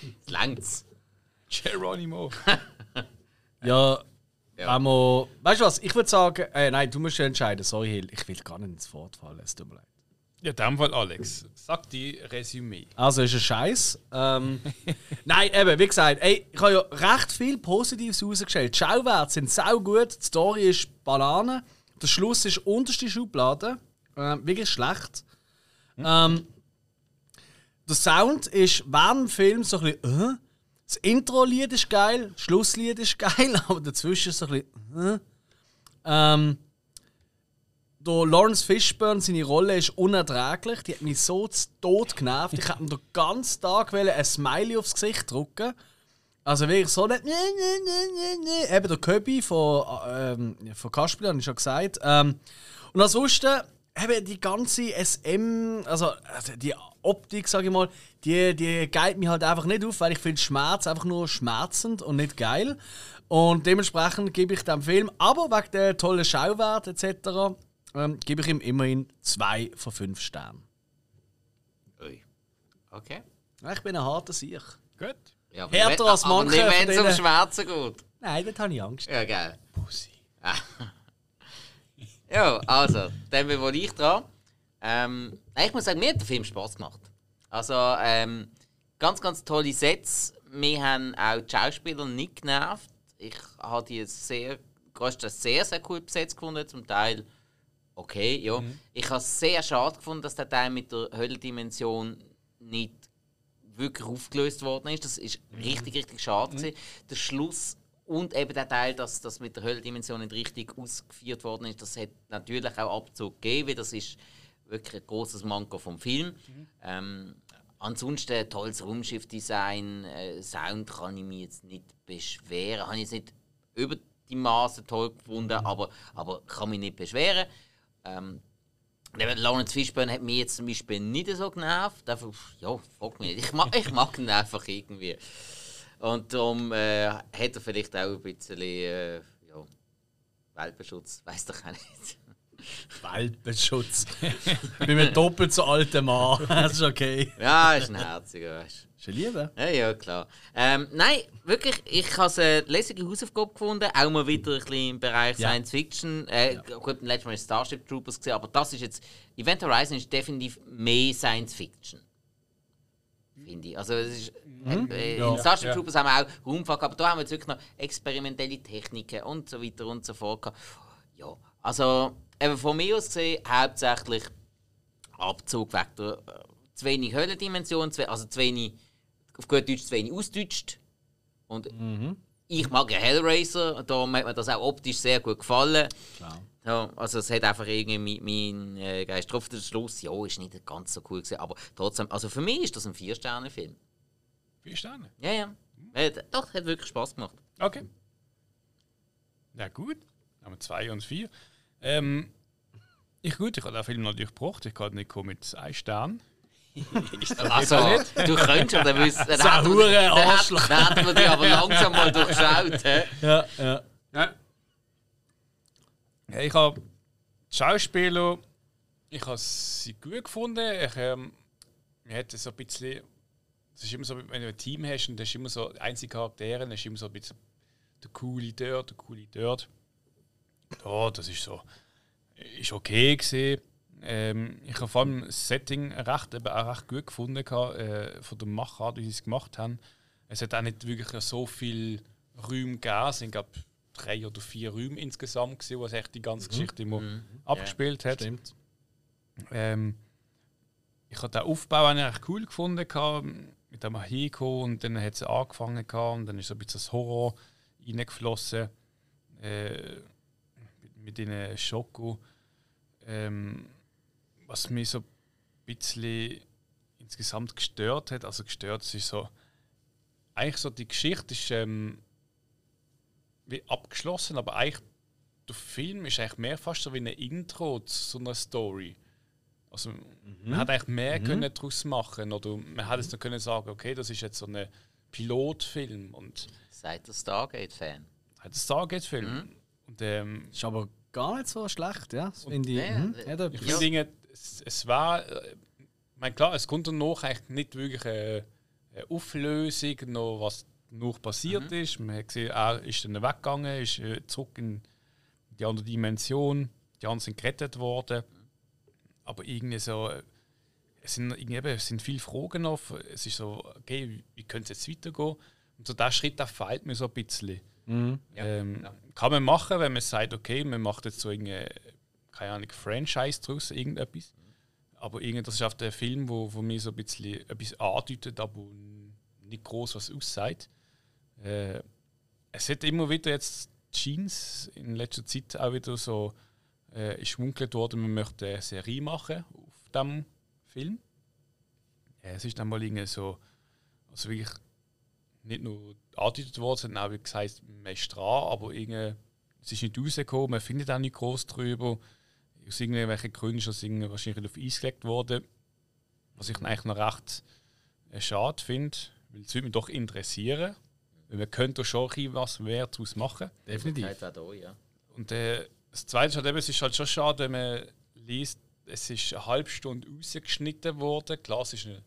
Jetzt langt's. Geronimo. Ja, Ja. wenn wir. Weißt du was? Ich würde sagen, äh, nein, du musst entscheiden. Sorry, Hill. Ich will gar nicht ins Wort fallen. Es tut mir leid. Ja, in dem Fall Alex. Sag die Resümee. Also ist ein Scheiß. Ähm, nein, eben, wie gesagt, ey, ich habe ja recht viel Positives rausgestellt. Die Schauwerte sind sau gut, die Story ist Banane, der Schluss ist unterste Schublade. Ähm, wirklich schlecht. Ähm, der Sound ist während dem Film so ein bisschen. Äh? Das Intro-Lied ist geil, das Schlusslied ist geil, aber dazwischen ist so ein bisschen. Äh? Ähm, der Lawrence Fishburne, seine Rolle ist unerträglich. Die hat mich so zu Tod genervt. Ich hätte mir den ganzen Tag ein Smiley aufs Gesicht drücken Also wirklich so nicht. Eben der Köbi von, ähm, von Kaspil, habe ich schon gesagt. Ähm, und ansonsten eben die ganze SM, also, also die Optik, sage ich mal, die, die geilt mich halt einfach nicht auf, weil ich finde Schmerz einfach nur schmerzend und nicht geil. Und dementsprechend gebe ich dem Film, aber wegen der tollen Schauwert etc., ähm, gebe ich ihm immerhin zwei von fünf Sternen. Ui. Okay. Ja, ich bin ein harter Sieg. Gut. Ja, aber Härter als aber manche nicht, wenn es um Schmerzen geht. Nein, dort habe ich Angst. Ja, geil. Pussy. Ja, also, dann bin wohl ich dran. Ähm, ich muss sagen, mir hat der Film Spaß gemacht. Also, ähm, ganz, ganz tolle Sets. Wir haben auch die Schauspieler nicht genervt. Ich habe die sehr, größtenteils sehr, sehr cool besetzt gefunden. Zum Teil okay, ja. Ich habe es sehr schade gefunden, dass der Teil mit der Höllendimension nicht wirklich aufgelöst worden ist. Das ist richtig, richtig schade. gewesen. Der Schluss und eben der Teil, dass das mit der Höllendimension nicht richtig ausgeführt worden ist, das hat natürlich auch Abzug gegeben. weil Das ist wirklich ein großes Manko vom Film. Ähm, ansonsten ein tolles Raumschiffdesign, äh, Sound kann ich mich jetzt nicht beschweren. Habe ich jetzt nicht über die Maße toll gefunden, aber, aber kann mich nicht beschweren. Ähm, Lawrence Fishburne hat mich jetzt zum Beispiel nicht so genervt. Einfach, ja, frag mich nicht. Ich mag, ich mag ihn einfach irgendwie. Und darum äh, hat er vielleicht auch ein bisschen äh, ja, Welpenschutz, weiß doch auch nicht. Welpenschutz. ich bin ein doppelt so alter Mann. Das ist okay. Ja, ist ein herziger, weißt du. Ist eine Liebe. Ja, ja, klar. Ähm, nein, wirklich, ich habe eine lässige Hausaufgabe gefunden. Auch mal wieder ein bisschen im Bereich Ja. Science Fiction. Äh, Gut, letztes Mal Starship Troopers gesehen, aber das ist jetzt. Event Horizon ist definitiv mehr Science Fiction. Finde ich. Also, es ist, äh, Ja. In Starship Ja. Troopers haben wir auch Raumfahrt, aber da haben wir jetzt wirklich noch experimentelle Techniken und so weiter und so fort. gehabt. Ja, also, eben von mir aus gesehen, hauptsächlich Abzug der äh, zu wenig we- also zu wenig, auf gut Deutsch zu wenig ausdeutscht. Und ich mag ja Hellraiser, darum hat mir das auch optisch sehr gut gefallen. Klar. Ja, also es hat einfach irgendwie mein, mein äh, Geist drauf. Der Schluss, ja, ist nicht ganz so cool gewesen, aber trotzdem, also für mich ist das ein Vier-Sterne-Film. Vier Sterne. Ja, ja. Äh, doch, hat wirklich Spaß gemacht. Okay. Ja, gut. Haben wir zwei und vier. Ähm, ich gut, ich habe den Film natürlich gebracht. Ich kann nicht kommen mit einem Stern. Also, du könntest ja dann wissen, dann So ein hätten wir- hure dann Arschloch. dann dich aber langsam mal durchschaut. Ja, ja. Ja. Ja, ich habe die Schauspieler, ich habe sie gut gefunden. Ich, ähm, mir hat so ein bisschen, es ist immer so, wenn du ein Team hast und das ist immer so einzige Charaktere, dann ist immer so ein bisschen der coole dort, der coole dort. Ja, das ist so, ist okay gesehen. Ähm, ich habe vor allem das Setting recht, eben auch recht gut gefunden äh, von der Machart, wie sie es gemacht haben. Es hat auch nicht wirklich so viel Räume gegeben. Es sind glaub, drei oder vier Räume insgesamt, gewesen, sich echt die ganze Geschichte immer abgespielt hat. Stimmt. Ähm, ich habe den Aufbau eigentlich cool gefunden, gehabt, mit dem Hiko und dann hat es angefangen gehabt, und dann ist so ein bisschen das Horror reingeflossen. Äh, mit, mit den Schoko. Ähm, was mich so ein bisschen insgesamt gestört hat, also gestört, es ist so, eigentlich so die Geschichte ist ähm, wie abgeschlossen, aber eigentlich der Film ist eigentlich mehr fast so wie ein Intro zu so einer Story. Also man hat eigentlich mehr können daraus machen oder man hätte es noch können sagen, okay, das ist jetzt so ein Pilotfilm und Seid ihr Stargate-Fan? hat ein Stargate-Film. Und ähm, Ist aber gar nicht so schlecht, ja. Das finde ich. Ja, mhm. Ja, da- ich finde, es, es war, äh, ich meine, klar, es kommt dann noch eigentlich nicht wirklich eine, eine Auflösung, noch was noch passiert ist. Man hat gesehen, er ist dann weggegangen, ist äh, zurück in die andere Dimension, die anderen sind gerettet worden. Aber irgendwie so, äh, es sind, irgendwie eben, es sind viele Fragen auf. Es ist so, okay, wie, wie könnte es jetzt weitergehen? Und so der Schritt, der fehlt mir so ein bisschen. Mhm. Ähm, Kann man machen, wenn man sagt, okay, man macht jetzt so eine, keine Ahnung, Franchise draus, irgendetwas. Aber irgendwie, das ist auf der Film, wo, wo mir so ein bisschen etwas andeutet, aber nicht groß was aussagt. Äh, es hat immer wieder jetzt Jeans in letzter Zeit auch wieder so äh, ist worden, man möchte eine Serie machen auf dem Film. Äh, es ist dann mal irgendwie so, also wirklich nicht nur angedeutet worden, sondern auch wie gesagt, man ist dran, aber irgendwie, es ist nicht rausgekommen, man findet auch nicht groß drüber. Aus irgendwelchen Gründen ist das irgendwie wahrscheinlich auf Eis gelegt worden. Was ich eigentlich noch recht äh, schade finde, weil es würde mich doch interessieren. Weil man könnte schon ein bisschen was mehr daraus machen. Definitiv. Da, ja. Und äh, das Zweite ist halt eben, es ist halt schon schade, wenn man liest, es ist eine halbe Stunde rausgeschnitten worden. Klar, es ist eine,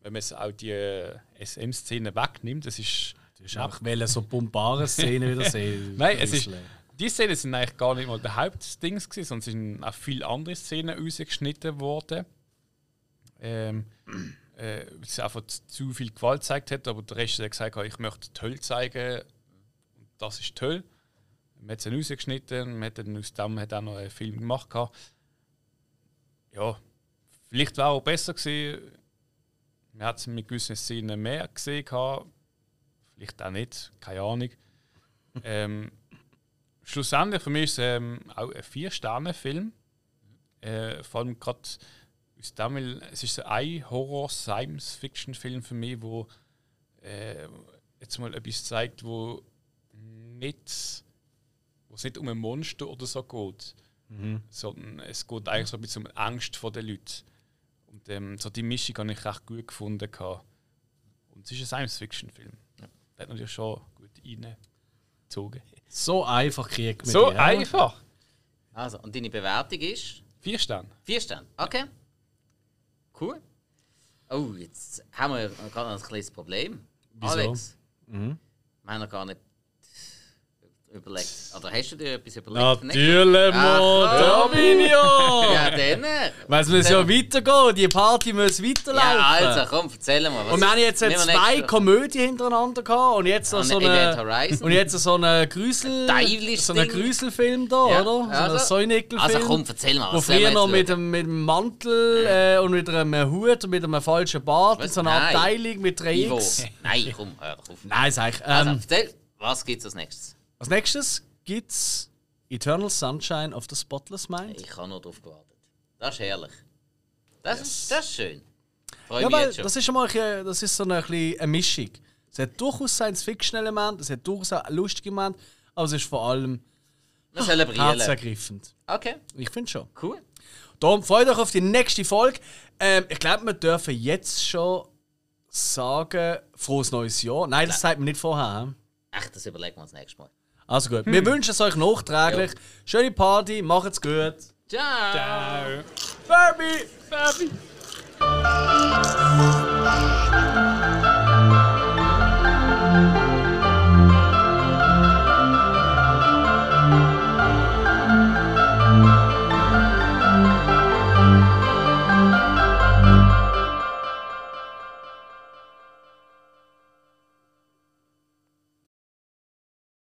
wenn man es auch die äh, SM-Szene wegnimmt, es ist... Du hast einfach so pumpare Szenen wieder sehen. Nein, es ist, die Szenen sind eigentlich gar nicht mal der Hauptding sondern es sind auch viele andere Szenen rausgeschnitten worden. Ähm, äh, es einfach zu viel Gewalt gezeigt hat, aber der Rest hat gesagt, ich möchte toll zeigen. Und das ist toll. Man hat es rausgeschnitten, man hat dann aus dem hat auch noch einen Film gemacht. Ja, vielleicht wäre auch besser gewesen. Man hat es mit gewissen Szenen mehr gesehen. Vielleicht auch nicht, keine Ahnung. ähm, schlussendlich für mich ist es ähm, auch ein Vier-Sterne-Film. Äh, vor allem gerade aus dem, weil es ist ein Horror-Science-Fiction-Film für mich, wo äh, jetzt mal etwas zeigt, wo nicht, wo es nicht um ein Monster oder so geht, sondern es geht eigentlich so ein bisschen um Angst vor den Leuten. Und ähm, so die Mischung habe ich recht gut gefunden. gehabt. Und es ist ein Science-Fiction-Film. Der hat natürlich schon gut reingezogen. So einfach kriegt man So die, ja? einfach! Also, und deine Bewertung ist? Vier Sterne. Vier Sterne. Okay. Cool. Oh, jetzt haben wir gerade noch ein kleines Problem. Wieso? Alex, wir haben noch gar nicht überlegt. Oder hast du dir etwas überlegt? Natürlich, Mann, da komm. bin ich ja! Ja, dann. äh, Weil es muss ja weitergehen, die Party muss weiterlaufen. Ja, also, komm, erzähl mal. Was Und wir haben jetzt zwei Komödien hintereinander gehabt und jetzt noch so Event eine, und jetzt so einen Teiliges so einen Ding. Gruselfilm da, oder? So einen also- Säunickelfilm. Also komm, erzähl mal. Wo früher noch mit dem, mit dem Mantel äh, und mit einem Hut und mit einem falschen Bart in so einer. Abteilung mit drei. X. Nein, komm, hör auf. Nein, sag ich. Also, Ähm, erzähl, was gibt's als nächstes? Als nächstes gibt's Eternal Sunshine of the Spotless Mind. Ich habe noch drauf gewartet. Das ist herrlich. Das, ist, das ist schön. Freue Ja, weil das ist schon mal ein das ist so eine, eine Mischung. Es hat durchaus Science-Fiction-Elemente, es hat durchaus auch lustige Elemente, aber es ist vor allem zelebrieren. herzergreifend. Okay, Ich finde schon. cool. Darum freut euch auf die nächste Folge. Ähm, ich glaube, wir dürfen jetzt schon sagen, frohes neues Jahr. Nein, das sagt man nicht vorher. Ach, das überlegen wir uns nächstes Mal. Also gut, hm. wir wünschen es euch nachträglich. Ja. Schöne Party, macht's gut. Ciao. Ciao. Furby. Furby.